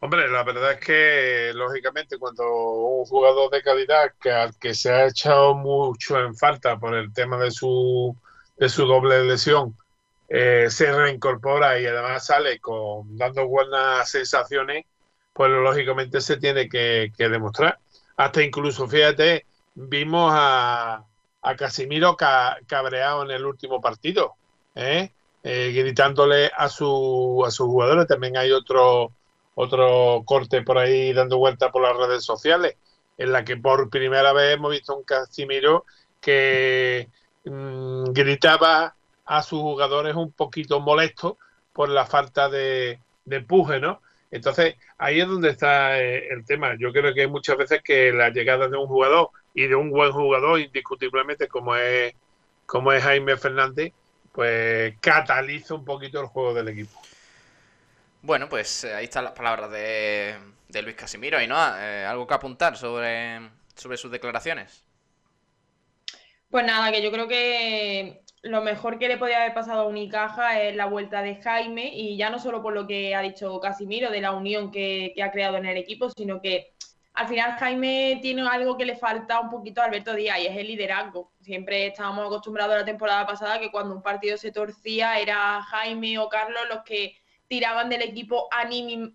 Hombre, la verdad es que lógicamente cuando un jugador de calidad que al que se ha echado mucho en falta por el tema de su, de su doble lesión, eh, se reincorpora y además sale con dando buenas sensaciones, pues lógicamente se tiene que demostrar hasta incluso, fíjate, vimos a, a Casimiro cabreado en el último partido, ¿eh? Eh, gritándole a, su, a sus jugadores. También hay otro, otro corte por ahí dando vuelta por las redes sociales, en la que por primera vez hemos visto un Casimiro que mm, gritaba a sus jugadores un poquito molesto por la falta de, de empuje, ¿no? Entonces, ahí es donde está eh, el tema. Yo creo que hay muchas veces que la llegada de un jugador y de un buen jugador, indiscutiblemente, como es, como es Jaime Fernández, pues cataliza un poquito el juego del equipo. Bueno, pues eh, ahí están las palabras de, Luis Casimiro. ¿Y no? Eh, ¿Algo que apuntar sobre, sobre sus declaraciones? Pues nada, que yo creo que lo mejor que le podía haber pasado a Unicaja es la vuelta de Jaime y ya no solo por lo que ha dicho Casimiro de la unión que, ha creado en el equipo, sino que al final Jaime tiene algo que le falta un poquito a Alberto Díaz y es el liderazgo. Siempre estábamos acostumbrados a la temporada pasada que cuando un partido se torcía era Jaime o Carlos los que tiraban del equipo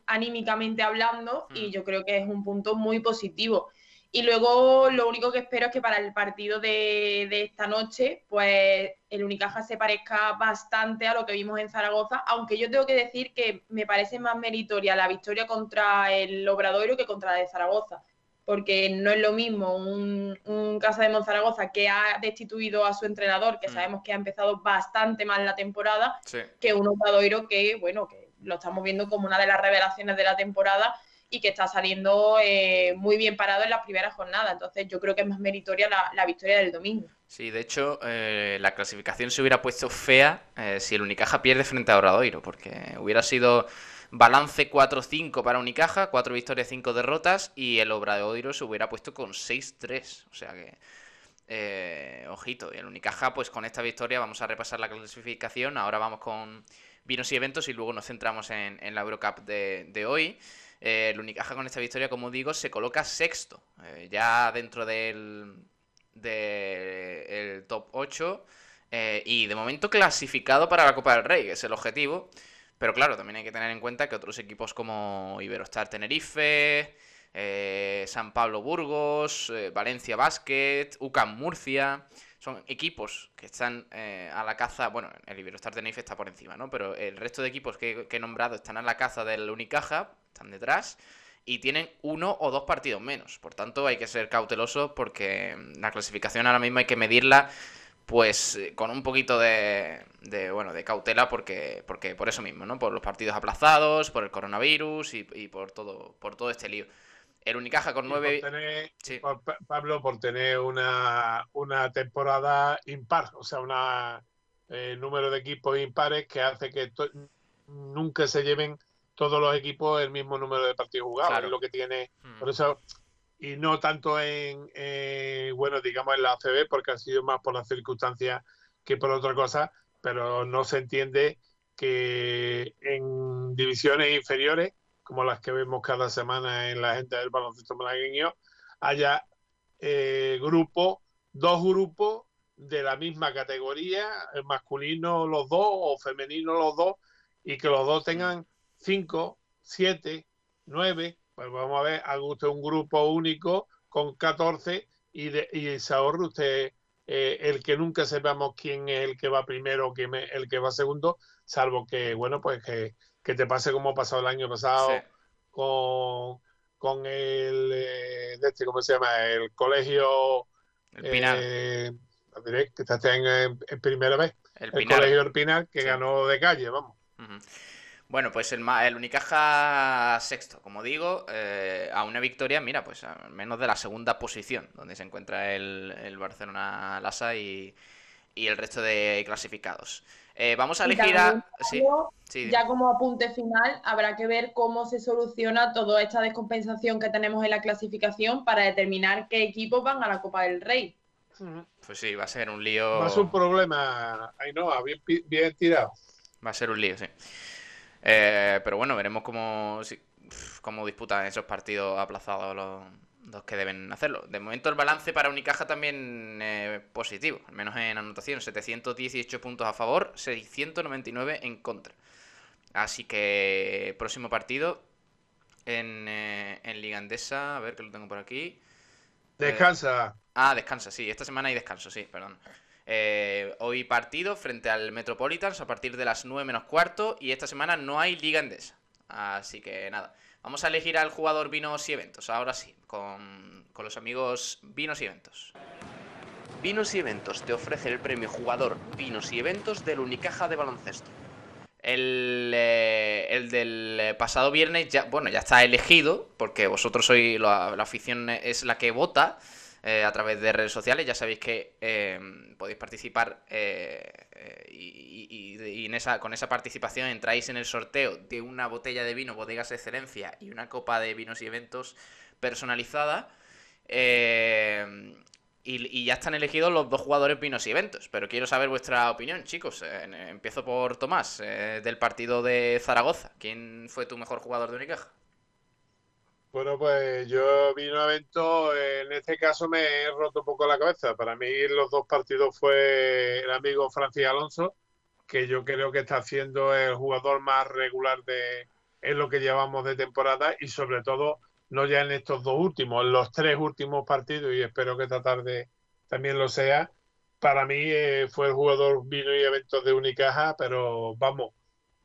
anímicamente hablando y mm. yo creo que es un punto muy positivo. Y luego lo único que espero es que para el partido de, esta noche, pues el Unicaja se parezca bastante a lo que vimos en Zaragoza, aunque yo tengo que decir que me parece más meritoria la victoria contra el Obradoiro que contra la de Zaragoza, porque no es lo mismo un, Casa de Monzaragoza que ha destituido a su entrenador, que mm. sabemos que ha empezado bastante mal la temporada, que un Obradoiro que, bueno, que lo estamos viendo como una de las revelaciones de la temporada y que está saliendo eh, muy bien parado en la primera jornada. Entonces yo creo que es más meritoria la, victoria del domingo. Sí, de hecho, eh, la clasificación se hubiera puesto fea eh, si el Unicaja pierde frente a Obradoiro, porque hubiera sido balance 4-5 para Unicaja, 4 victorias, 5 derrotas, y el Obradoiro se hubiera puesto con 6-3. O sea que, ojito, y el Unicaja, pues con esta victoria vamos a repasar la clasificación. Ahora vamos con vinos y eventos y luego nos centramos en, la Eurocup de, de hoy. Eh, el Unicaja con esta victoria, como digo, se coloca sexto, eh, ya dentro del, el top 8 eh, y de momento clasificado para la Copa del Rey, que es el objetivo. Pero claro, también hay que tener en cuenta que otros equipos como Iberostar Tenerife, San Pablo Burgos, Valencia Basket, UCAM Murcia, son equipos que están a la caza, bueno, el Iberostar Tenerife está por encima, ¿no? Pero el resto de equipos que, que, he nombrado están a la caza del Unicaja, están detrás y tienen uno o dos partidos menos. Por tanto, hay que ser cautelosos porque la clasificación ahora mismo hay que medirla pues eh, con un poquito de, de, bueno, de cautela porque, porque por eso mismo, ¿no? Por los partidos aplazados, por el coronavirus y, y por todo, por todo este lío. El Unicaja con nueve. Por tener, por, Pablo, por tener una, una temporada impar, o sea, una eh, número de equipos impares que hace que nunca se lleven todos los equipos el mismo número de partidos jugados. Es lo que tiene. Hmm. Por eso. Y no tanto en, eh, bueno, digamos en la ACB, porque ha sido más por las circunstancias que por otra cosa, pero no se entiende que en divisiones inferiores como las que vemos cada semana en la gente del baloncesto malagueño, haya eh, grupos, dos grupos de la misma categoría, masculino los dos o femenino los dos, y que los dos tengan cinco, siete, nueve, pues vamos a ver, haga usted un grupo único con 14 y, de, y se ahorre usted eh, el que nunca sepamos quién es el que va primero o quién es el que va segundo, salvo que, bueno, pues que que te pase como pasó el año pasado con, con el, eh, de este, ¿cómo se llama? El colegio... El Pinar. Eh, que está en, en, primera vez. El, el colegio El Pinar, que sí. ganó de calle, vamos. Uh -huh. Bueno, pues el, el, Unicaja sexto, como digo, eh, a una victoria, mira, pues a menos de la segunda posición, donde se encuentra el, el Barcelona Lasa y, y, el resto de clasificados. Eh, vamos a elegir a... Sí, sí, ya como apunte final, habrá que ver cómo se soluciona toda esta descompensación que tenemos en la clasificación para determinar qué equipos van a la Copa del Rey. Pues sí, va a ser un lío... Va a ser un problema, Ainhoa, bien, bien tirado. Va a ser un lío, sí. Eh, pero bueno, veremos cómo, cómo disputan esos partidos aplazados los, los, que deben hacerlo. De momento el balance para Unicaja también eh, positivo, al menos en anotación. 718 puntos a favor, 699 en contra. Así que próximo partido en, eh, en Liga Andesa, a ver que lo tengo por aquí. Descansa. ah, descansa, sí. Esta semana hay descanso, sí, perdón. Eh, hoy partido frente al Metropolitans a partir de las 9 menos cuarto y esta semana no hay Liga Endesa. Así que nada, vamos a elegir al jugador Vinos y Eventos, ahora sí, con, con los amigos Vinos y Eventos. Vinos y Eventos te ofrece el premio jugador Vinos y Eventos del Unicaja de baloncesto. El, eh, el del pasado viernes ya, bueno, ya está elegido, porque vosotros sois, la, la afición es la que vota. Eh, a través de redes sociales. Ya sabéis que eh, podéis participar eh, y, en esa, con esa participación entráis en el sorteo de una botella de vino Bodegas Excelencia y una copa de vinos y eventos personalizada. Y, y, ya están elegidos los dos jugadores vinos y eventos. Pero quiero saber vuestra opinión, chicos. empiezo por Tomás, del partido de Zaragoza. ¿Quién fue tu mejor jugador de Unicaja? Bueno, pues yo vino a evento, en este caso me he roto un poco la cabeza. Para mí los dos partidos fue el amigo Francis Alonso, que yo creo que está haciendo el jugador más regular de en lo que llevamos de temporada y sobre todo no ya en estos dos últimos, en los tres últimos partidos y espero que esta tarde también lo sea. Para mí eh, fue el jugador vino y eventos de Unicaja, pero vamos,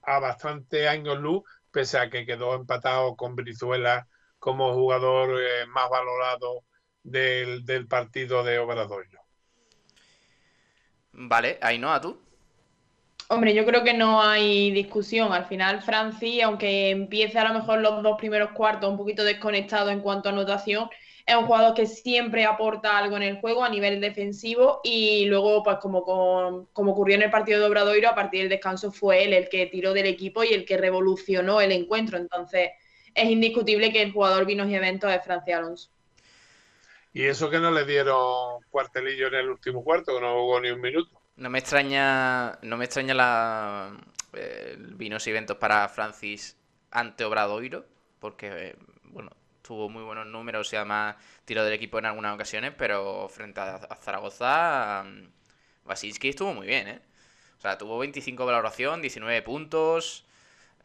a bastante años luz, pese a que quedó empatado con Brizuela como jugador eh, más valorado del, del, partido de Obradoiro. Vale, Ainhoa, ¿tú? Hombre, yo creo que no hay discusión. Al final, Francis, aunque empiece a lo mejor los dos primeros cuartos un poquito desconectado en cuanto a anotación, es un jugador que siempre aporta algo en el juego a nivel defensivo y luego, pues como, con, como ocurrió en el partido de Obradoiro, a partir del descanso fue él el que tiró del equipo y el que revolucionó el encuentro. Entonces, es indiscutible que el jugador vinos y eventos es Francia Alonso. Y eso que no le dieron cuartelillo en el último cuarto, que no jugó ni un minuto. No me extraña, no me extraña la eh, vinos y eventos para Francis ante Obradoiro, porque eh, bueno, tuvo muy buenos números y además tiró del equipo en algunas ocasiones, pero frente a, a Zaragoza, um, Basinski estuvo muy bien, ¿eh? O sea, tuvo 25 de valoración, 19 puntos.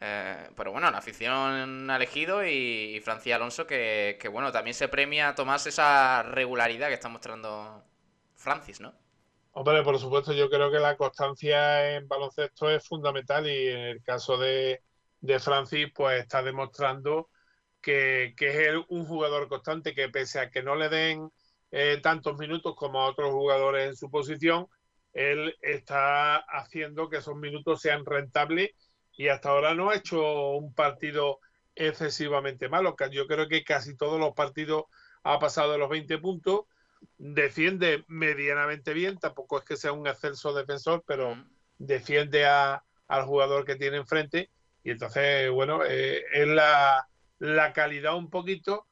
Eh, pero bueno, la afición ha elegido y, y Francia Alonso que, bueno, también se premia a Tomás esa regularidad que está mostrando Francis, ¿no? Hombre, por supuesto, yo creo que la constancia en baloncesto es fundamental y en el caso de, de Francis, pues está demostrando que, que es un jugador constante que pese a que no le den eh, tantos minutos como a otros jugadores en su posición, él está haciendo que esos minutos sean rentables y hasta ahora no ha hecho un partido excesivamente malo. Yo creo que casi todos los partidos ha pasado de los 20 puntos, defiende medianamente bien, tampoco es que sea un excelso defensor, pero defiende a, al jugador que tiene enfrente y entonces, bueno, eh, es la, la, calidad un poquito.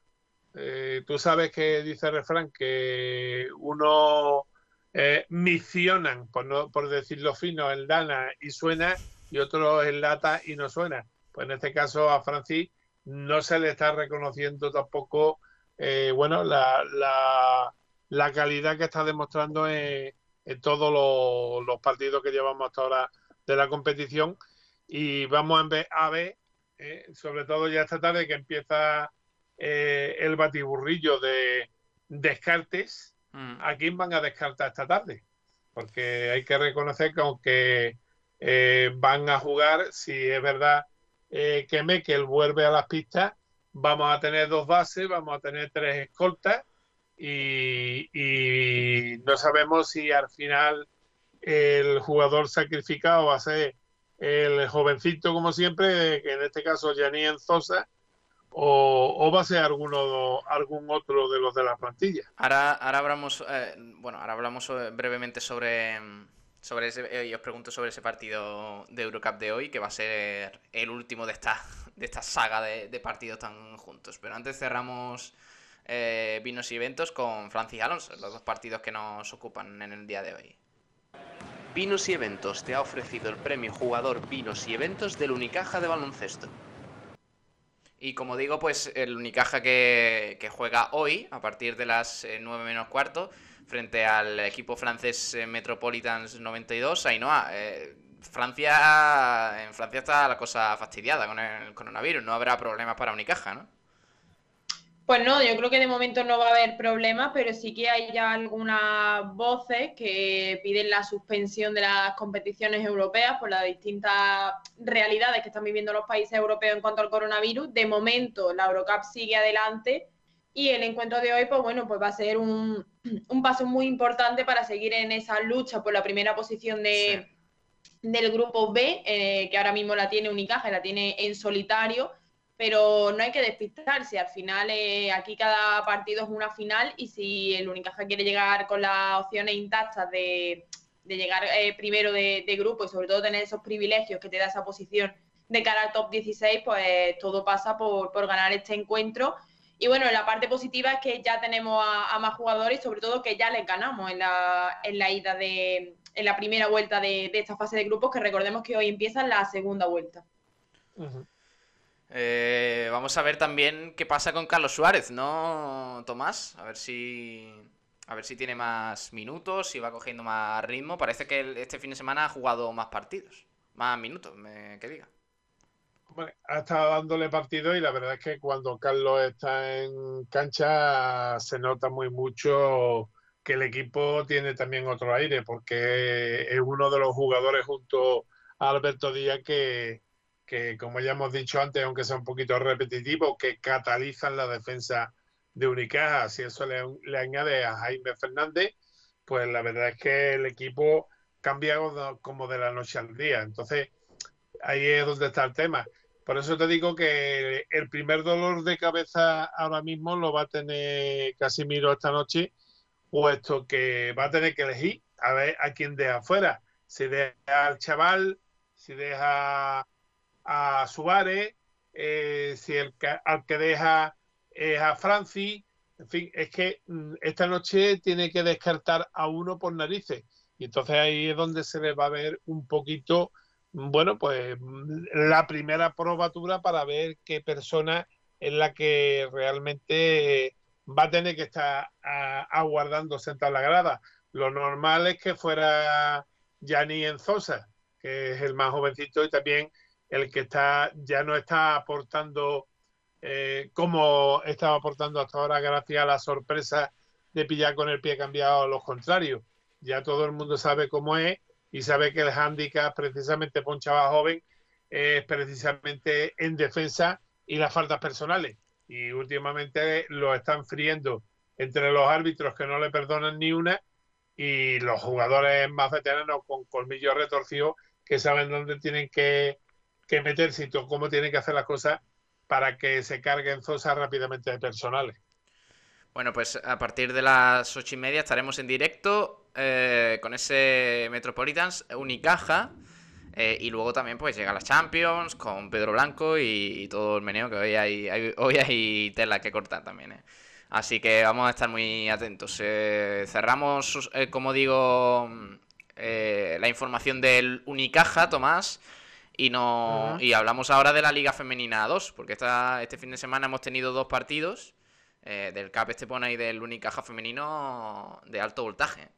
Eh, tú sabes que dice el refrán que uno eh, misionan, por, no, por decirlo fino, el dana y suena, y otro en lata y no suena. Pues en este caso a Francis no se le está reconociendo tampoco, eh, bueno, la, la, la, calidad que está demostrando en, en todos los, los, partidos que llevamos hasta ahora de la competición. Y vamos a ver, a ver eh, sobre todo ya esta tarde que empieza eh, el batiburrillo de descartes, mm. ¿a quién van a descartar esta tarde? Porque hay que reconocer que aunque eh, van a jugar, si es verdad eh, que Mekel vuelve a las pistas, vamos a tener dos bases, vamos a tener tres escoltas y, no sabemos si al final el jugador sacrificado va a ser el jovencito como siempre, que en este caso Gianni Enzosa, o, o, va a ser alguno algún otro de los de la plantilla. Ahora, ahora hablamos, eh, bueno, ahora hablamos brevemente sobre sobre ese, eh, y os pregunto sobre ese partido de Eurocup de hoy, que va a ser el último de esta, de esta saga de, de partidos tan juntos. Pero antes cerramos eh, vinos y eventos con Francis Alonso, los dos partidos que nos ocupan en el día de hoy. Vinos y Eventos te ha ofrecido el premio Jugador Vinos y Eventos del Unicaja de baloncesto. Y como digo, pues el Unicaja que, que juega hoy, a partir de las 9 eh, menos cuarto, frente al equipo francés eh, Metropolitans 92. Ainhoa, eh, Francia, en Francia está la cosa fastidiada con el coronavirus, no habrá problemas para Unicaja, ¿no? Pues no, yo creo que de momento no va a haber problemas, pero sí que hay ya algunas voces que piden la suspensión de las competiciones europeas por las distintas realidades que están viviendo los países europeos en cuanto al coronavirus. De momento, la Eurocup sigue adelante y el encuentro de hoy, pues bueno, pues va a ser un, un paso muy importante para seguir en esa lucha por la primera posición de, del grupo B, eh, que ahora mismo la tiene Unicaja, la tiene en solitario, pero no hay que despistarse. Al final, eh, aquí cada partido es una final y si el Unicaja quiere llegar con las opciones intactas de, de llegar eh, primero de, de, grupo y sobre todo tener esos privilegios que te da esa posición de cara al top 16, pues todo pasa por, por ganar este encuentro y bueno, la parte positiva es que ya tenemos a, más jugadores y sobre todo que ya les ganamos en la, en la ida de, en la primera vuelta de, esta fase de grupos, que recordemos que hoy empieza la segunda vuelta. Eh, vamos a ver también qué pasa con Carlos Suárez, ¿no, Tomás? A ver si. A ver si tiene más minutos, si va cogiendo más ritmo. Parece que este fin de semana ha jugado más partidos, más minutos, me, que diga ha estado dándole partido y la verdad es que cuando Carlos está en cancha se nota muy mucho que el equipo tiene también otro aire, porque es uno de los jugadores junto a Alberto Díaz que, que como ya hemos dicho antes, aunque sea un poquito repetitivo, que catalizan la defensa de Unicaja. Si eso le, le añade a Jaime Fernández, pues la verdad es que el equipo cambia como de la noche al día. Entonces, ahí es donde está el tema. Por eso te digo que el primer dolor de cabeza ahora mismo lo va a tener Casimiro esta noche, puesto que va a tener que elegir a ver a quién deja afuera. Si deja al chaval, si deja a Suárez, eh, si el, al que deja es a Francis. En fin, es que mm, esta noche tiene que descartar a uno por narices. Y entonces ahí es donde se le va a ver un poquito bueno, pues la primera probatura para ver qué persona es la que realmente va a tener que estar aguardando sentada en la grada. Lo normal es que fuera Gianni Enzosa, que es el más jovencito y también el que está ya no está aportando eh, como estaba aportando hasta ahora gracias a la sorpresa de pillar con el pie cambiado a los contrarios. Ya todo el mundo sabe cómo es y sabe que el hándicap precisamente para un chaval joven es precisamente en defensa y las faltas personales. Y últimamente lo están friendo entre los árbitros que no le perdonan ni una y los jugadores más veteranos con colmillos retorcidos que saben dónde tienen que, que meterse y cómo tienen que hacer las cosas para que se carguen Zosa rápidamente de personales. Bueno, pues a partir de las ocho y media estaremos en directo eh, con ese Metropolitans Unicaja. Eh, y luego también pues llega la Champions con Pedro Blanco y, todo el meneo que hoy hay, hoy hay tela que cortar también. ¿eh? Así que vamos a estar muy atentos. cerramos, como digo, la información del Unicaja, Tomás. Y, no, y hablamos ahora de la Liga Femenina 2, porque esta, este fin de semana hemos tenido dos partidos eh, del CAP Estepona y del Unicaja femenino de alto voltaje.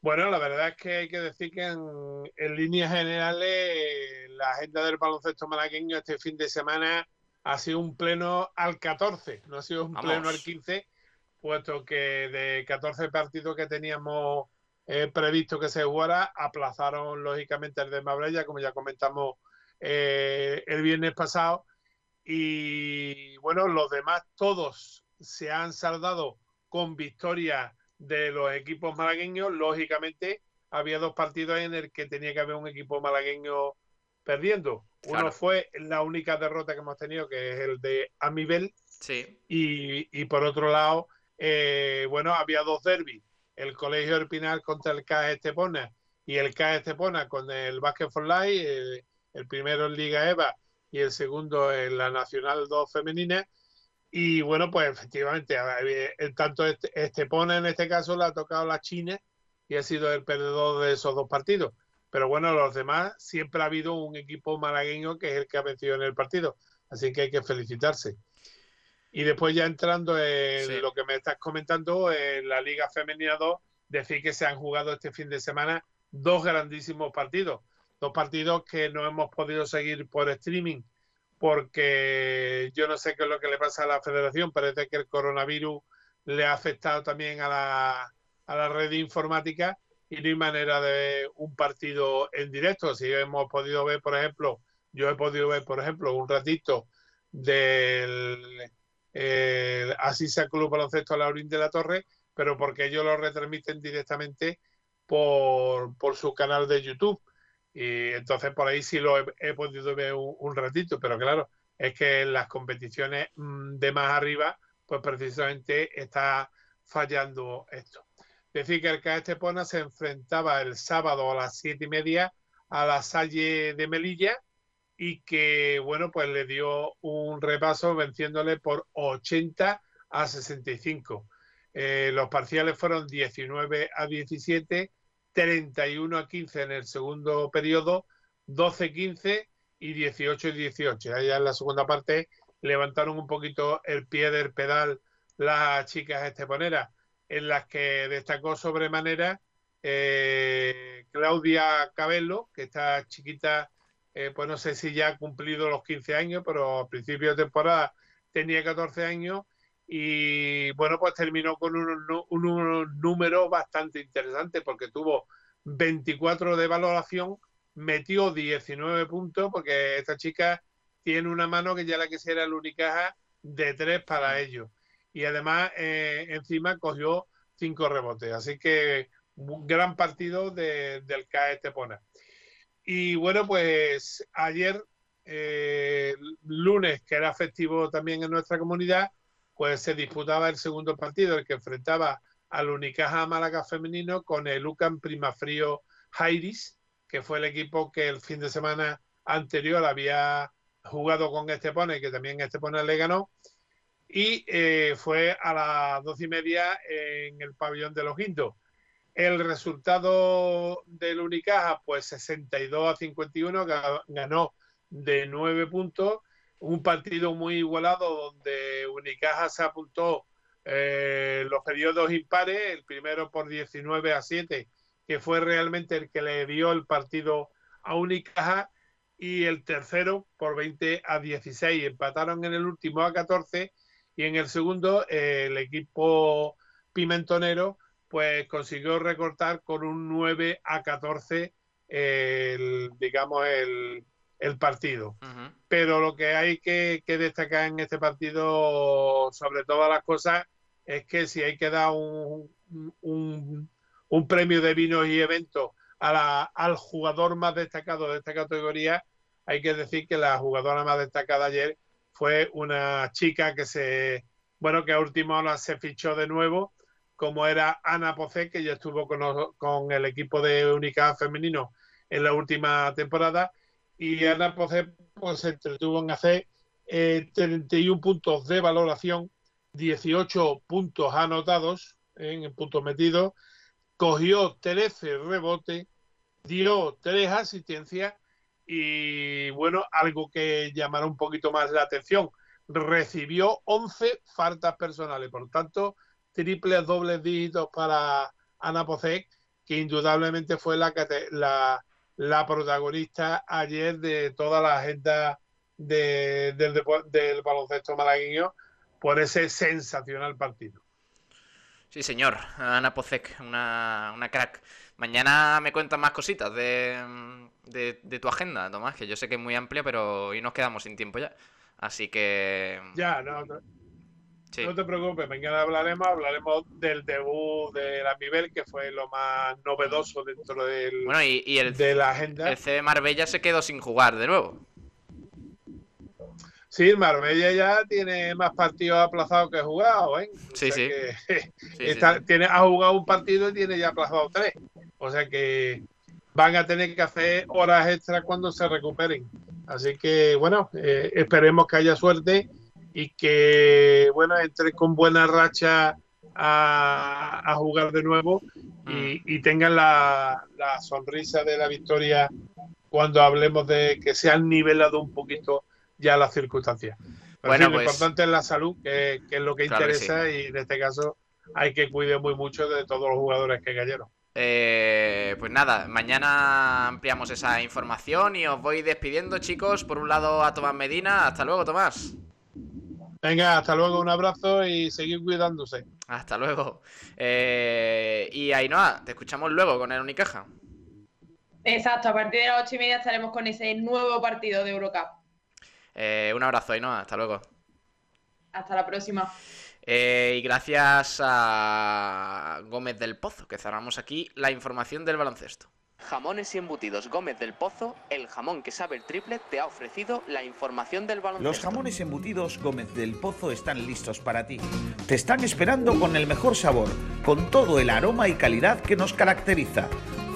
Bueno, la verdad es que hay que decir que en, líneas generales la agenda del baloncesto malagueño este fin de semana ha sido un pleno al 14, no ha sido un pleno al 15, puesto que de 14 partidos que teníamos eh, previsto que se jugara, aplazaron lógicamente el de Marbella, como ya comentamos eh, el viernes pasado, y bueno, los demás todos se han saldado con victoria de los equipos malagueños. Lógicamente, había dos partidos en el que tenía que haber un equipo malagueño perdiendo. Uno fue la única derrota que hemos tenido, que es el de Amibel. Sí. Y, por otro lado, eh, bueno, había dos derbis. El Colegio Erpinal contra el CAE Estepona y el CAE Estepona con el Basket for Life, el, el primero en Liga EVA y el segundo en la Nacional 2 femenina. Y bueno, pues efectivamente, tanto este, Estepona en este caso le ha tocado la China y ha sido el perdedor de esos dos partidos. Pero bueno, los demás siempre ha habido un equipo malagueño que es el que ha vencido en el partido. Así que hay que felicitarse. Y después ya entrando en lo que me estás comentando, en la Liga Femenina 2, decir que se han jugado este fin de semana dos grandísimos partidos dos partidos que no hemos podido seguir por streaming porque yo no sé qué es lo que le pasa a la federación, parece que el coronavirus le ha afectado también a la, a la red informática y no hay manera de un partido en directo. Si hemos podido ver, por ejemplo, yo he podido ver, por ejemplo, un ratito del eh, Asisa Club Baloncesto Laurín de la Torre, pero porque ellos lo retransmiten directamente por, por su canal de YouTube. Y entonces por ahí sí lo he, podido ver un, ratito, pero claro, es que en las competiciones mm, de más arriba, pues precisamente está fallando esto. Decir que el CAE se enfrentaba el sábado a las siete y media a la Salle de Melilla y que, bueno, pues le dio un repaso venciéndole por 80 a 65. Eh, los parciales fueron 19 a 17 31 a 15 en el segundo periodo, 12-15 y 18-18. Allá en la segunda parte levantaron un poquito el pie del pedal las chicas esteponeras, en las que destacó sobremanera eh, Claudia Cabello, que está chiquita, eh, pues no sé si ya ha cumplido los 15 años, pero a principio de temporada tenía 14 años y bueno, pues terminó con un, un, número bastante interesante porque tuvo 24 de valoración, metió 19 puntos porque esta chica tiene una mano que ya la quisiera el Unicaja de tres para ellos. Y además, eh, encima cogió cinco rebotes. Así que un gran partido del CAE Estepona. Y bueno, pues ayer, eh, lunes, que era festivo también en nuestra comunidad, pues se disputaba el segundo partido, el que enfrentaba al Unicaja Málaga femenino con el UCAM Primafrío Jairis, que fue el equipo que el fin de semana anterior había jugado con Estepona y que también Estepona le ganó. Y eh, fue a las doce y media en el pabellón de los Guindos. El resultado del Unicaja, pues 62 a 51, ganó de nueve puntos un partido muy igualado donde Unicaja se apuntó eh, los periodos impares, el primero por 19 a 7, que fue realmente el que le dio el partido a Unicaja, y el tercero por 20 a 16. Empataron en el último a 14 y en el segundo el equipo pimentonero pues consiguió recortar con un 9 a 14 el, digamos el, el partido. Pero lo que hay que, destacar en este partido, sobre todas las cosas, es que si hay que dar un, un, un premio de vinos y eventos a la, al jugador más destacado de esta categoría, hay que decir que la jugadora más destacada ayer fue una chica que se, bueno, que a última hora se fichó de nuevo, como era Ana Pocé, que ya estuvo con, con el equipo de Única Femenino en la última temporada, y Ana Pocé pues, se entretuvo en hacer eh, 31 puntos de valoración, 18 puntos anotados en puntos metidos, cogió 13 rebotes, dio 3 asistencias y bueno, algo que llamará un poquito más la atención, recibió 11 faltas personales, por tanto, triples, dobles dígitos para Ana Pocek, que indudablemente fue la, la, la protagonista ayer de toda la agenda de, del, del baloncesto malagueño por ese sensacional partido. Sí, señor, Ana Pocek, una, una crack. Mañana me cuentas más cositas de, de, tu agenda, Tomás, que yo sé que es muy amplia, pero hoy nos quedamos sin tiempo ya. Así que. Ya, no, no, no te preocupes, mañana hablaremos, hablaremos del debut de la Mibel, que fue lo más novedoso dentro del, bueno, y, el, de la agenda. El CB Marbella se quedó sin jugar de nuevo. Sí, Marbella ya tiene más partidos aplazados que jugados, ¿eh? Sí, sí. Tiene, ha jugado un partido y tiene ya aplazado tres. O sea que van a tener que hacer horas extras cuando se recuperen. Así que, bueno, eh, esperemos que haya suerte y que, bueno, entre con buena racha a, jugar de nuevo y, mm. tengan la, sonrisa de la victoria cuando hablemos de que se han nivelado un poquito ya las circunstancias. bueno, lo pues importante es la salud, que, es lo que interesa y en este caso hay que cuidar muy mucho de todos los jugadores que cayeron. Eh, pues nada, mañana ampliamos esa información y os voy despidiendo, chicos. Por un lado a Tomás Medina. Hasta luego, Tomás. Venga, hasta luego, un abrazo y seguir cuidándose. Hasta luego. Eh, y Ainhoa, te escuchamos luego con el Unicaja. Exacto, a partir de las ocho y media estaremos con ese nuevo partido de Eurocup. Eh, un abrazo, Ainhoa, hasta luego. Hasta la próxima. Eh, y gracias a Gómez del Pozo, que cerramos aquí la información del baloncesto. Jamones y embutidos Gómez del Pozo, el jamón que sabe el triple, te ha ofrecido la información del baloncesto. Los jamones embutidos Gómez del Pozo están listos para ti. Te están esperando con el mejor sabor, con todo el aroma y calidad que nos caracteriza.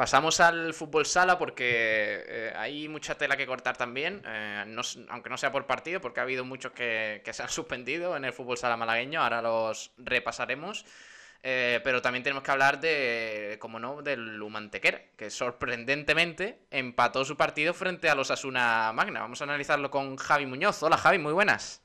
Pasamos al fútbol sala porque eh, hay mucha tela que cortar también, eh, aunque no sea por partido, porque ha habido muchos que, se han suspendido en el fútbol sala malagueño, ahora los repasaremos. Eh, pero también tenemos que hablar de, como no, del Humantequera, que sorprendentemente empató su partido frente a los Asuna Magna. Vamos a analizarlo con Javi Muñoz. Hola Javi, muy buenas.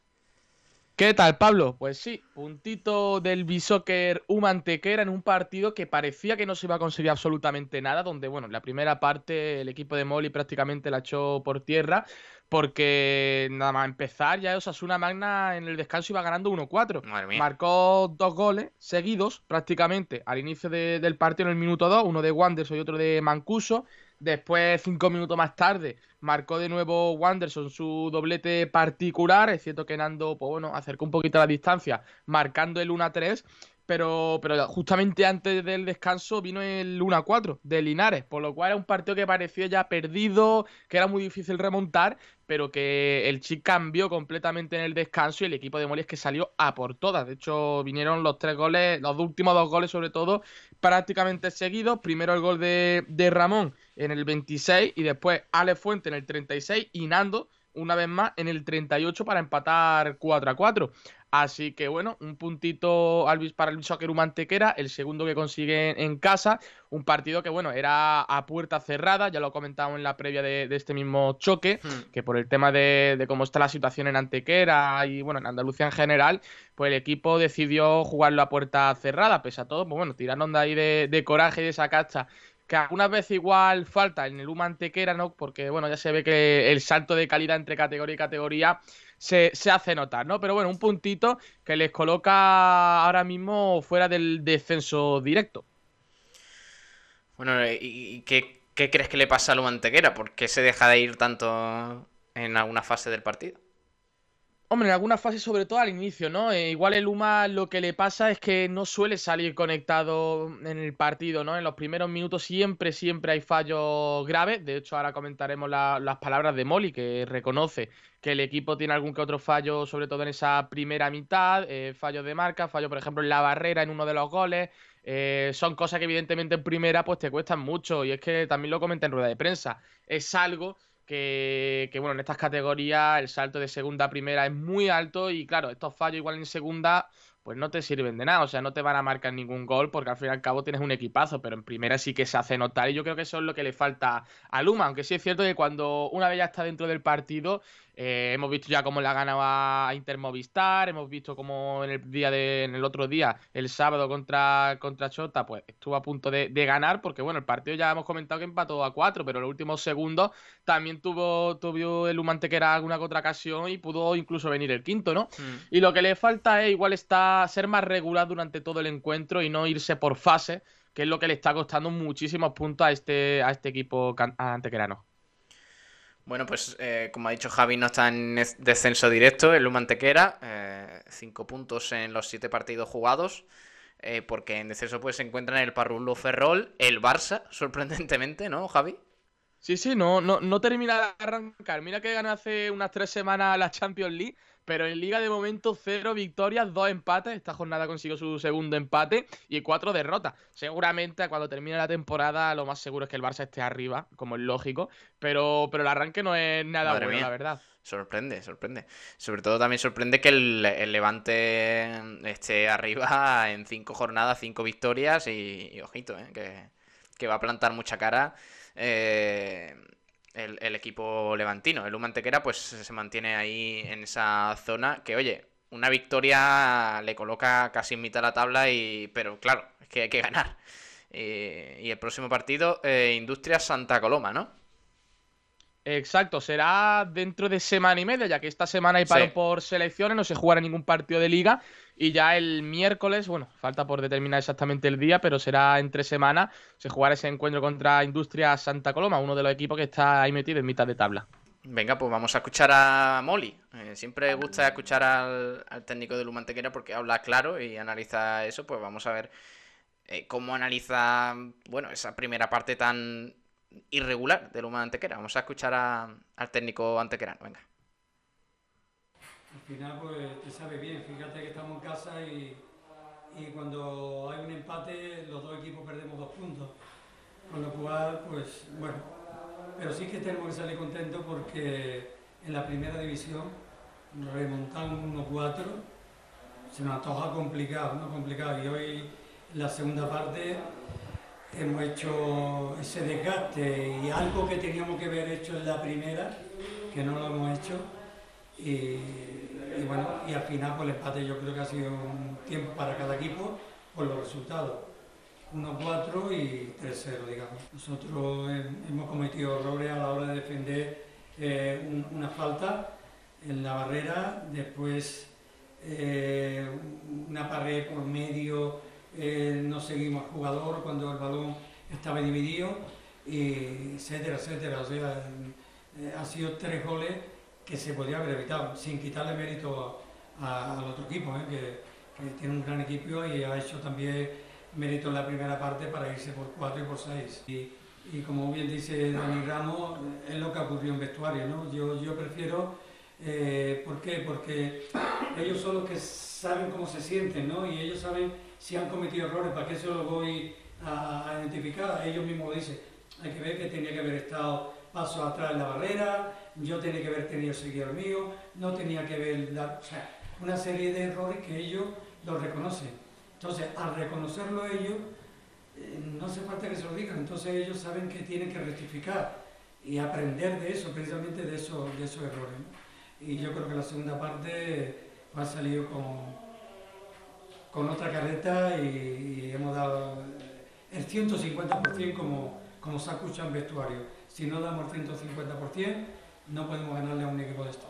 ¿Qué tal, Pablo? Pues sí, puntito del Bishoker Humantequera en un partido que parecía que no se iba a conseguir absolutamente nada, donde, bueno, la primera parte el equipo de Molly prácticamente la echó por tierra, porque nada más empezar ya Osasuna Magna en el descanso iba ganando 1-4. Marcó dos goles seguidos prácticamente al inicio del partido en el minuto 2, uno de Wanders y otro de Mancuso. Después, cinco minutos más tarde, marcó de nuevo Wanderson su doblete particular. Es cierto que Nando, pues bueno, acercó un poquito la distancia, marcando el 1-3. Pero, pero justamente antes del descanso vino el 1-4 de Linares, por lo cual era un partido que parecía ya perdido, que era muy difícil remontar, pero que el Chic cambió completamente en el descanso y el equipo de Molles que salió a por todas. De hecho, vinieron los tres goles, los últimos dos goles sobre todo, prácticamente seguidos. Primero el gol de, de Ramón en el 26 y después Ale Fuente en el 36 y Nando una vez más en el 38 para empatar 4 a 4. Así que bueno, un puntito para el Soccer Mantequera, el segundo que consigue en casa, un partido que bueno, era a puerta cerrada, ya lo comentado en la previa de, este mismo choque, hmm. que por el tema de, cómo está la situación en Antequera y bueno, en Andalucía en general, pues el equipo decidió jugarlo a puerta cerrada, pese a todo, pues bueno, tirando de ahí de, coraje y de esa cacha que algunas veces igual falta en el Humantequera, Antequera, ¿no? Porque, bueno, ya se ve que el salto de calidad entre categoría y categoría se, hace notar, ¿no? Pero bueno, un puntito que les coloca ahora mismo fuera del descenso directo. Bueno, ¿y qué, crees que le pasa a Lumantequera? ¿Por qué se deja de ir tanto en alguna fase del partido? Hombre, en alguna fase, sobre todo al inicio, ¿no? Eh, igual el Luma lo que le pasa es que no suele salir conectado en el partido, ¿no? En los primeros minutos siempre, siempre hay fallos graves. De hecho, ahora comentaremos las palabras de Molly, que reconoce que el equipo tiene algún que otro fallo, sobre todo en esa primera mitad, eh, fallos de marca, fallo, por ejemplo, en la barrera en uno de los goles. Eh, son cosas que evidentemente en primera pues te cuestan mucho y es que también lo comenté en rueda de prensa. Es algo que, bueno, en estas categorías el salto de segunda a primera es muy alto y claro, estos fallos igual en segunda pues no te sirven de nada, o sea, no te van a marcar ningún gol porque al fin y al cabo tienes un equipazo, pero en primera sí que se hace notar y yo creo que eso es lo que le falta a Luma, aunque sí es cierto que cuando una vez ya está dentro del partido eh, hemos visto ya cómo la ganaba a Intermovistar, hemos visto cómo en el día de, en el otro día, el sábado contra, contra Chota, pues estuvo a punto de, ganar, porque bueno, el partido ya hemos comentado que empató a cuatro, pero en los últimos segundos también tuvo, tuvo el Humantequera alguna otra ocasión y pudo incluso venir el quinto, ¿no? Mm. Y lo que le falta es igual está ser más regular durante todo el encuentro y no irse por fase, que es lo que le está costando muchísimos puntos a este, a este equipo antequerano. Bueno, pues eh, como ha dicho Javi, no está en descenso directo el Lumantequera. Eh, cinco puntos en los siete partidos jugados. Eh, porque en descenso pues se encuentran el Parrulo Ferrol, el Barça, sorprendentemente, ¿no, Javi? Sí, sí, no, no, no termina de arrancar. Mira que ganó hace unas tres semanas la Champions League pero en Liga de momento cero victorias, dos empates. Esta jornada consiguió su segundo empate y cuatro derrotas. Seguramente cuando termine la temporada lo más seguro es que el Barça esté arriba, como es lógico, pero, pero el arranque no es nada bueno, la verdad. Sorprende, sorprende. Sobre todo también sorprende que el, Levante esté arriba en cinco jornadas, cinco victorias y, ojito, eh, que, que, va a plantar mucha cara. Eh, el, equipo levantino. El Humantequera pues se mantiene ahí en esa zona que, oye, una victoria le coloca casi en mitad de la tabla, y pero claro, es que hay que ganar. y el próximo partido, eh, Industria Santa Coloma, ¿no? Exacto, será dentro de semana y media, ya que esta semana hay paro por selecciones, no se jugará ningún partido de liga. Y ya el miércoles, bueno, falta por determinar exactamente el día, pero será entre semana, se jugará ese encuentro contra Industria Santa Coloma, uno de los equipos que está ahí metido en mitad de tabla. Venga, pues vamos a escuchar a Molly. Eh, siempre gusta escuchar al, técnico de Lumantequera porque habla claro y analiza eso. Pues vamos a ver eh, cómo analiza, bueno, esa primera parte tan irregular de Luma Antequera. Vamos a escuchar al técnico antequerano, venga. Al final, pues te sabe bien, fíjate que estamos en casa y, y cuando hay un empate, los dos equipos perdemos dos puntos. Con lo cual, pues bueno, pero sí que tenemos que salir contentos porque en la primera división remontamos 1-4, se nos antoja complicado, ¿no? Complicado. Y hoy, la segunda parte, hemos hecho ese desgaste y algo que teníamos que haber hecho en la primera, que no lo hemos hecho. Y, bueno, y al final pues el empate yo creo que ha sido un tiempo para cada equipo por los resultados. 1-4 y 3-0, digamos. Nosotros hemos cometido errores a la hora de defender eh, una falta en la barrera, después eh, una pared por medio eh, no seguimos al jugador cuando el balón estaba dividido, y etcétera, etcétera. O sea, eh, han sido tres goles que se podía haber evitado, sin quitarle mérito al otro equipo, ¿eh? que, tiene un gran equipo y ha hecho también mérito en la primera parte para irse por cuatro y por seis. Y, y como bien dice Dani Ramos, es lo que ocurrió en vestuario. ¿no? Yo, yo prefiero, ¿por qué? Porque ellos son los que saben cómo se sienten ¿no? y ellos saben si han cometido errores, ¿para qué se los voy a, identificar? Ellos mismos dicen, hay que ver que tenía que haber estado pasos atrás en la barrera, yo tenía que haber tenido seguido el mío, no tenía que ver, o sea, una serie de errores que ellos los reconocen. Entonces, al reconocerlo ellos, eh, no hace falta que se lo digan, entonces ellos saben que tienen que rectificar y aprender de eso, precisamente de, eso, de esos errores. ¿no? Y yo creo que la segunda parte ha salido con, con otra carreta y, hemos dado el 150% como, como se ha en vestuario. Si no damos el 150%, no podemos ganarle a un equipo de esto.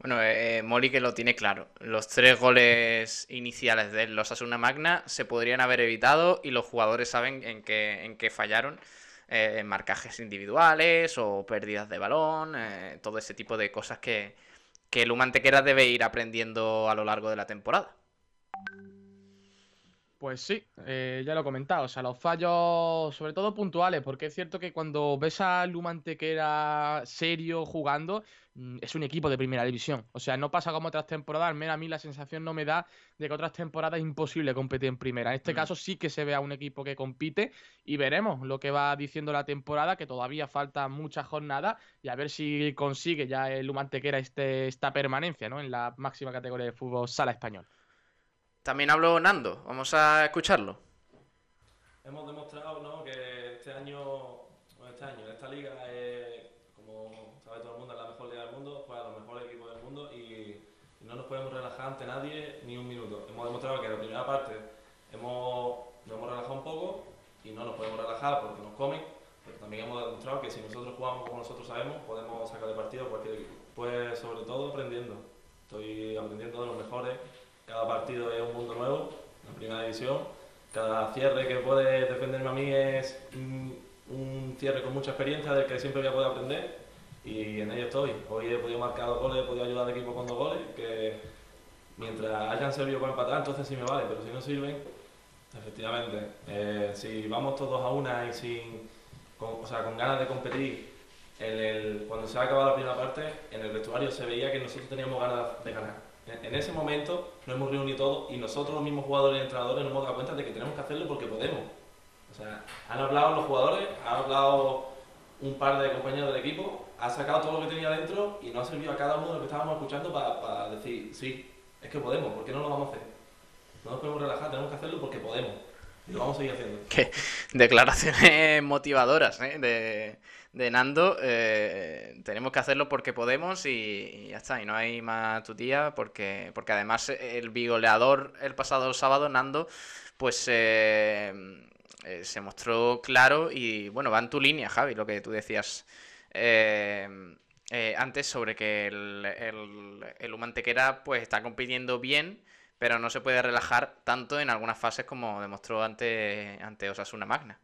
Bueno, eh, Moli que lo tiene claro. Los tres goles iniciales de los Asuna Magna se podrían haber evitado y los jugadores saben en qué, en qué fallaron. eh, marcajes individuales o pérdidas de balón, eh, todo ese tipo de cosas que, que el Humantequera debe ir aprendiendo a lo largo de la temporada. Pues sí, eh, ya lo he comentado. O sea, los fallos, sobre todo puntuales, porque es cierto que cuando ves al Lumantequera serio jugando, mm, es un equipo de primera división. O sea, no pasa como otras temporadas. Al menos a mí la sensación no me da de que otras temporadas es imposible competir en primera. En este Mm. caso sí que se ve a un equipo que compite y veremos lo que va diciendo la temporada, que todavía falta muchas jornadas y a ver si consigue ya el Lumantequera este, esta permanencia ¿no? en la máxima categoría de fútbol sala español. También habló Nando, vamos a escucharlo. Hemos demostrado ¿no? que este año, bueno, este año, esta liga es, como sabe todo el mundo, es la mejor liga del mundo, juega los mejores equipos del mundo y, no nos podemos relajar ante nadie ni un minuto. Hemos demostrado que en la primera parte hemos, nos hemos relajado un poco y no nos podemos relajar porque nos comen, pero también hemos demostrado que si nosotros jugamos como nosotros sabemos, podemos sacar de partido cualquier equipo. Pues sobre todo aprendiendo. Estoy aprendiendo de los mejores. Cada partido es un mundo nuevo, en primera división. Cada cierre que puede defenderme a mí es un cierre con mucha experiencia del que siempre voy a poder aprender y en ello estoy. Hoy he podido marcar dos goles, he podido ayudar al equipo con dos goles, que mientras hayan servido para empatar, entonces sí me vale, pero si no sirven, efectivamente, eh, si vamos todos a una y sin, con, o sea, con ganas de competir, cuando se ha acabado la primera parte, en el vestuario se veía que nosotros teníamos ganas de ganar. En, ese momento nos hemos reunido todos y nosotros los mismos jugadores y entrenadores nos hemos dado cuenta de que tenemos que hacerlo porque podemos. O sea, han hablado los jugadores, han hablado un par de compañeros del equipo, ha sacado todo lo que tenía dentro y nos ha servido a cada uno de los que estábamos escuchando para decir, sí, es que podemos, ¿por qué no lo vamos a hacer? No nos podemos relajar, tenemos que hacerlo porque podemos. Y lo vamos a seguir haciendo. Qué declaraciones motivadoras ¿eh? de, de Nando. eh, tenemos que hacerlo porque podemos y, ya está. Y no hay más tutía porque, porque además el bigoleador el pasado sábado, Nando, pues eh, eh, se mostró claro y bueno, va en tu línea, Javi, lo que tú decías. eh, eh, antes sobre que el, el, el Humantequera pues está compitiendo bien, pero no se puede relajar tanto en algunas fases como demostró ante, ante Osasuna Magna.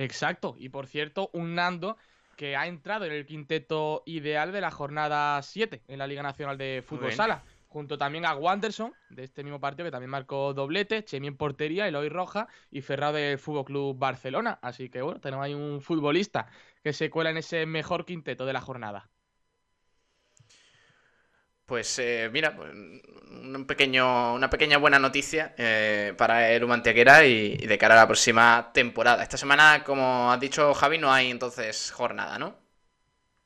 Exacto, y por cierto, un Nando que ha entrado en el quinteto ideal de la jornada 7 en la Liga Nacional de Fútbol. Sala, junto también a Wanderson de este mismo partido que también marcó doblete, Chemi en portería, Eloy Roja y Ferrado del Fútbol Club Barcelona. Así que bueno, tenemos ahí un futbolista que se cuela en ese mejor quinteto de la jornada. Pues eh, mira, pues, un pequeño, una pequeña buena noticia eh, para el Humantequera y, y de cara a la próxima temporada. Esta semana, como has dicho Javi, no hay entonces jornada, ¿no?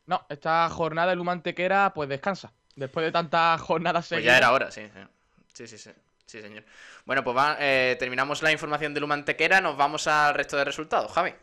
No, esta jornada el Humantequera pues descansa. Después de tantas jornadas Pues seguidas. ya era hora, sí. Sí, sí, sí. Sí, señor. Bueno, pues va, eh, terminamos la información del Humantequera, nos vamos al resto de resultados, Javi.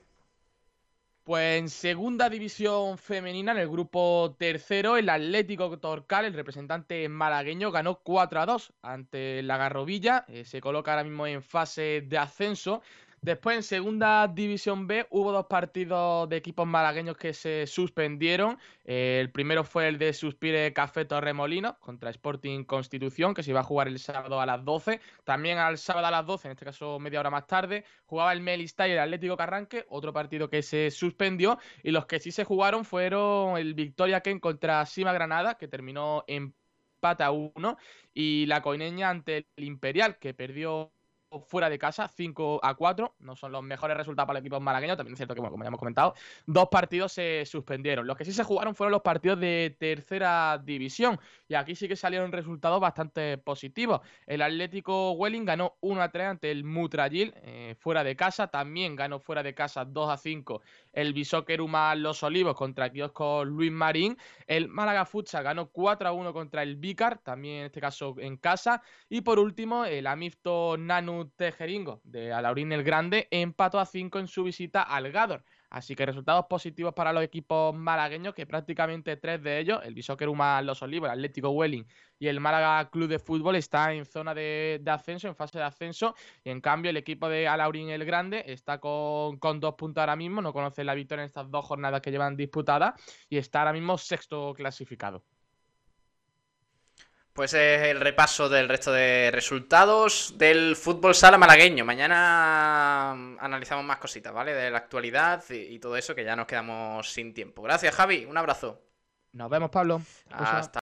Pues en segunda división femenina, en el grupo tercero, el Atlético Torcal, el representante malagueño, ganó 4 a 2 ante la Garrovilla. eh, se coloca ahora mismo en fase de ascenso. Después en segunda división B hubo dos partidos de equipos malagueños que se suspendieron. Eh, el primero fue el de Suspire Café Torremolinos contra Sporting Constitución, que se iba a jugar el sábado a las 12. También al sábado a las 12, en este caso media hora más tarde, jugaba el Melistay y el Atlético Carranque, otro partido que se suspendió. Y los que sí se jugaron fueron el Victoria Ken contra Sima Granada, que terminó empate a uno, y la Coineña ante el Imperial, que perdió fuera de casa, 5 a 4. No son los mejores resultados para el equipo malagueño. También es cierto que, como ya hemos comentado, dos partidos se suspendieron. Los que sí se jugaron fueron los partidos de tercera división. Y aquí sí que salieron resultados bastante positivos. El Atlético Welling ganó 1 a 3 ante el Mutrayil eh, fuera de casa. También ganó fuera de casa 2 a 5 el Bishoker Uma Los Olivos contra Kiosco Luis Marín. El Málaga Futsal ganó 4 a 1 contra el Vicar, también en este caso en casa. Y por último, el Amifto Nanu Tejeringo de Alaurín el Grande empató a 5 en su visita al Gador. Así que resultados positivos para los equipos malagueños, que prácticamente tres de ellos, el Bishoker Uma Los Olivos, el Atlético Welling y el Málaga Club de Fútbol, está en zona de, ascenso, en fase de ascenso. Y en cambio, el equipo de Alaurín el Grande está con, con dos puntos ahora mismo, no conoce la victoria en estas dos jornadas que llevan disputadas y está ahora mismo sexto clasificado. Pues es el repaso del resto de resultados del fútbol sala malagueño. Mañana analizamos más cositas, ¿vale? De la actualidad y, todo eso, que ya nos quedamos sin tiempo. Gracias, Javi. Un abrazo. Nos vemos, Pablo. Hasta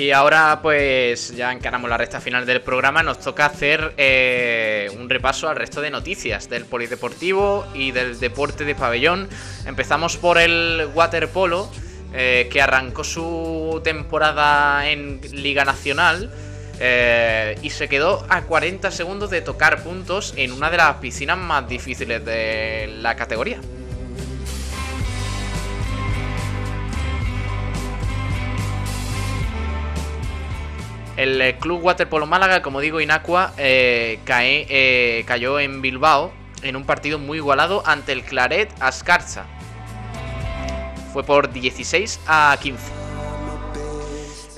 Y ahora pues ya encaramos la recta final del programa, nos toca hacer eh, un repaso al resto de noticias del polideportivo y del deporte de pabellón. Empezamos por el waterpolo, eh, que arrancó su temporada en Liga Nacional eh, y se quedó a 40 segundos de tocar puntos en una de las piscinas más difíciles de la categoría. El eh, Club Waterpolo Málaga, como digo, Inacua, eh, eh, cayó en Bilbao en un partido muy igualado ante el Claret Ascarza. Fue por 16 a 15.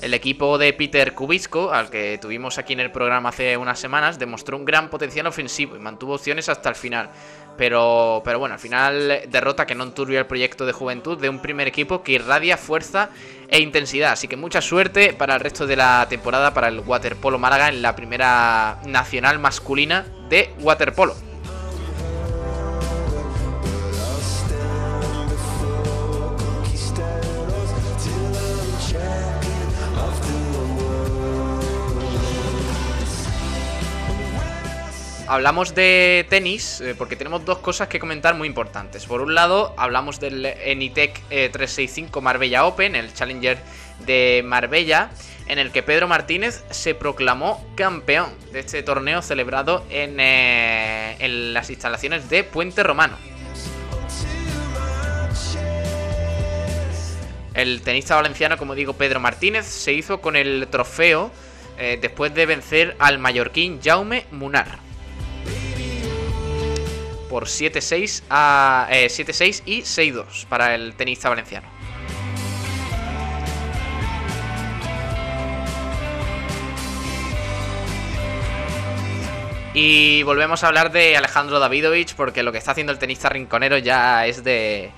El equipo de Peter Kubisco, al que tuvimos aquí en el programa hace unas semanas, demostró un gran potencial ofensivo y mantuvo opciones hasta el final. Pero, pero bueno, al final derrota que no enturbia el proyecto de juventud de un primer equipo que irradia fuerza e intensidad. Así que mucha suerte para el resto de la temporada para el Waterpolo Málaga en la primera nacional masculina de waterpolo. Hablamos de tenis eh, porque tenemos dos cosas que comentar muy importantes. Por un lado, hablamos del Enitec 365 eh, Marbella Open, el Challenger de Marbella, en el que Pedro Martínez se proclamó campeón de este torneo celebrado en, eh, en las instalaciones de Puente Romano. El tenista valenciano, como digo, Pedro Martínez, se hizo con el trofeo después de vencer al mallorquín Jaume Munar por 7-6 a 7-6 eh, y 6-2 para el tenista valenciano. Y volvemos a hablar de Alejandro Davidovich porque lo que está haciendo el tenista rinconero ya es de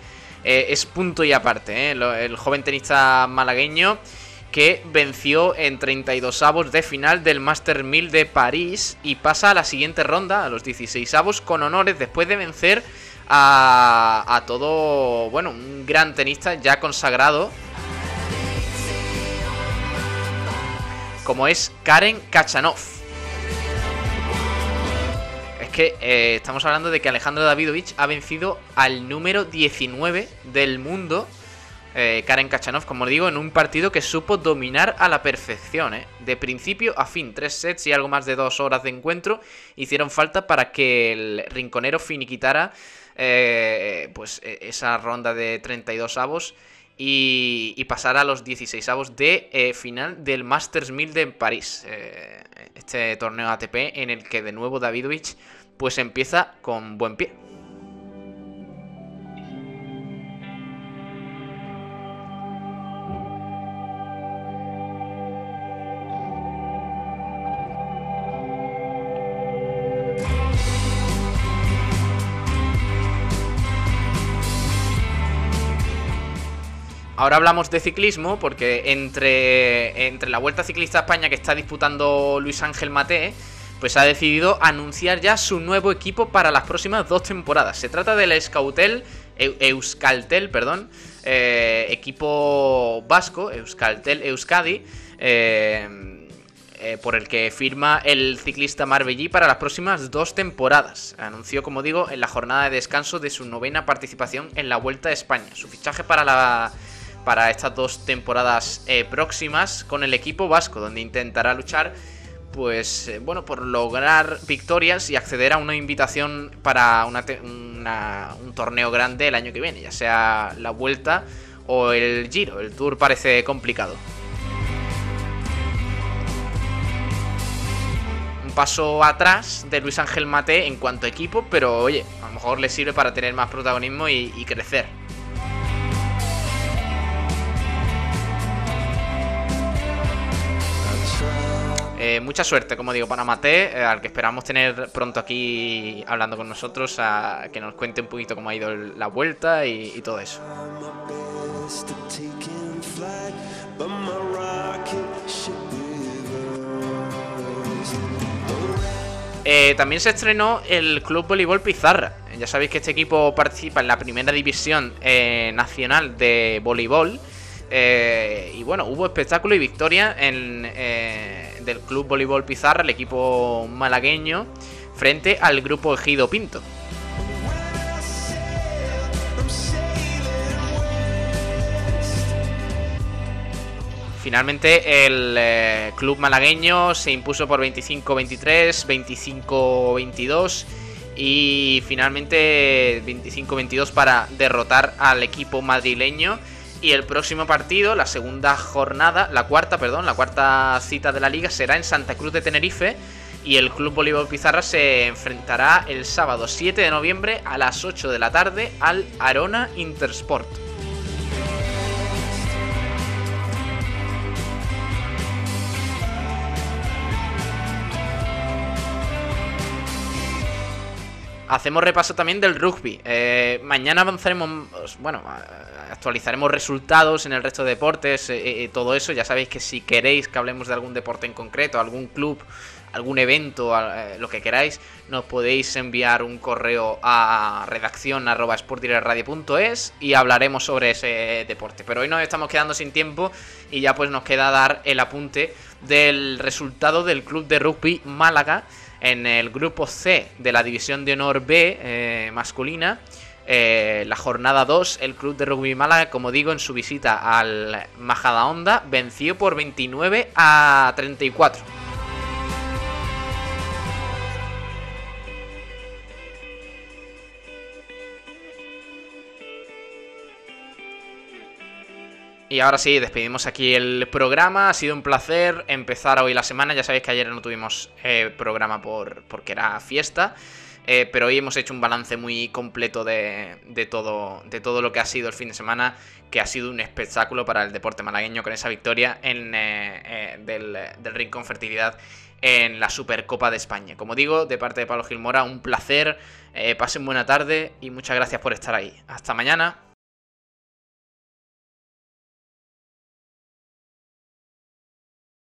eh, es punto y aparte. ¿eh? el joven tenista malagueño que venció en 32 avos de final del Master 1000 de París y pasa a la siguiente ronda, a los 16 avos, con honores después de vencer a, todo, bueno, un gran tenista ya consagrado. Como es Karen Kachanov. Es que eh, estamos hablando de que Alejandro Davidovich ha vencido al número 19 del mundo eh, Karen Kachanov, como digo, en un partido que supo dominar a la perfección. ¿eh? De principio a fin, tres sets y algo más de dos horas de encuentro hicieron falta para que el rinconero finiquitara eh, pues, e, esa ronda de 32 avos y, y pasara a los 16 avos de eh, final del Masters 1000 de París. Este torneo ATP en el que de nuevo Davidovich pues empieza con buen pie. Ahora hablamos de ciclismo porque entre, entre la Vuelta Ciclista España que está disputando Luis Ángel Mate, pues ha decidido anunciar ya su nuevo equipo para las próximas dos temporadas. Se trata del Escautel, Euskaltel, perdón, eh, equipo vasco, Euskaltel Euskadi, eh, eh, por el que firma el ciclista Marbellí para las próximas dos temporadas. Anunció, como digo, en la jornada de descanso de su novena participación en la Vuelta a España. Su fichaje para la para estas dos temporadas eh, próximas con el equipo vasco, donde intentará luchar pues eh, bueno, por lograr victorias y acceder a una invitación para un torneo grande el año que viene, ya sea la vuelta o el giro. El tour parece complicado. Un paso atrás de Luis Ángel Mate en cuanto a equipo, pero oye, a lo mejor le sirve para tener más protagonismo y crecer. Eh, mucha suerte, como digo, para Mate, eh, al que esperamos tener pronto aquí hablando con nosotros, que nos cuente un poquito cómo ha ido la vuelta y, todo eso. Eh, también se estrenó el Club Voleibol Pizarra. Ya sabéis que este equipo participa en la primera división nacional de voleibol. y bueno, hubo espectáculo y victoria en, del Club Voleibol Pizarra, el equipo malagueño, frente al grupo Ejido Pinto. Finalmente el eh, club malagueño se impuso por 25-23, 25-22 y finalmente 25-22 para derrotar al equipo madrileño y el próximo partido, la segunda jornada, la cuarta, perdón, la cuarta cita de la liga será en Santa Cruz de Tenerife. Y el Club Bolívar Pizarra se enfrentará el sábado 7 de noviembre a las 8 de la tarde al Arona Intersport. Hacemos repaso también del rugby. Eh, mañana avanzaremos, bueno, actualizaremos resultados en el resto de deportes, eh, eh, todo eso. Ya sabéis que si queréis que hablemos de algún deporte en concreto, algún club, algún evento, lo que queráis, nos podéis enviar un correo a redacción y hablaremos sobre ese deporte. Pero hoy nos estamos quedando sin tiempo y ya pues nos queda dar el apunte del resultado del club de rugby Málaga en el grupo C de la División de Honor B eh, masculina. Eh, la jornada 2, el Club de Rugby Málaga, como digo, en su visita al Majadahonda, venció por 29 a 34. Y ahora sí, despedimos aquí el programa. Ha sido un placer empezar hoy la semana. Ya sabéis que ayer no tuvimos eh, programa por, porque era fiesta. Eh, pero hoy hemos hecho un balance muy completo de, todo, de todo lo que ha sido el fin de semana, que ha sido un espectáculo para el deporte malagueño con esa victoria en, eh, del, del Rincón Fertilidad en la Supercopa de España. Como digo, de parte de Pablo Gilmora, un placer. pasen buena tarde y muchas gracias por estar ahí. Hasta mañana.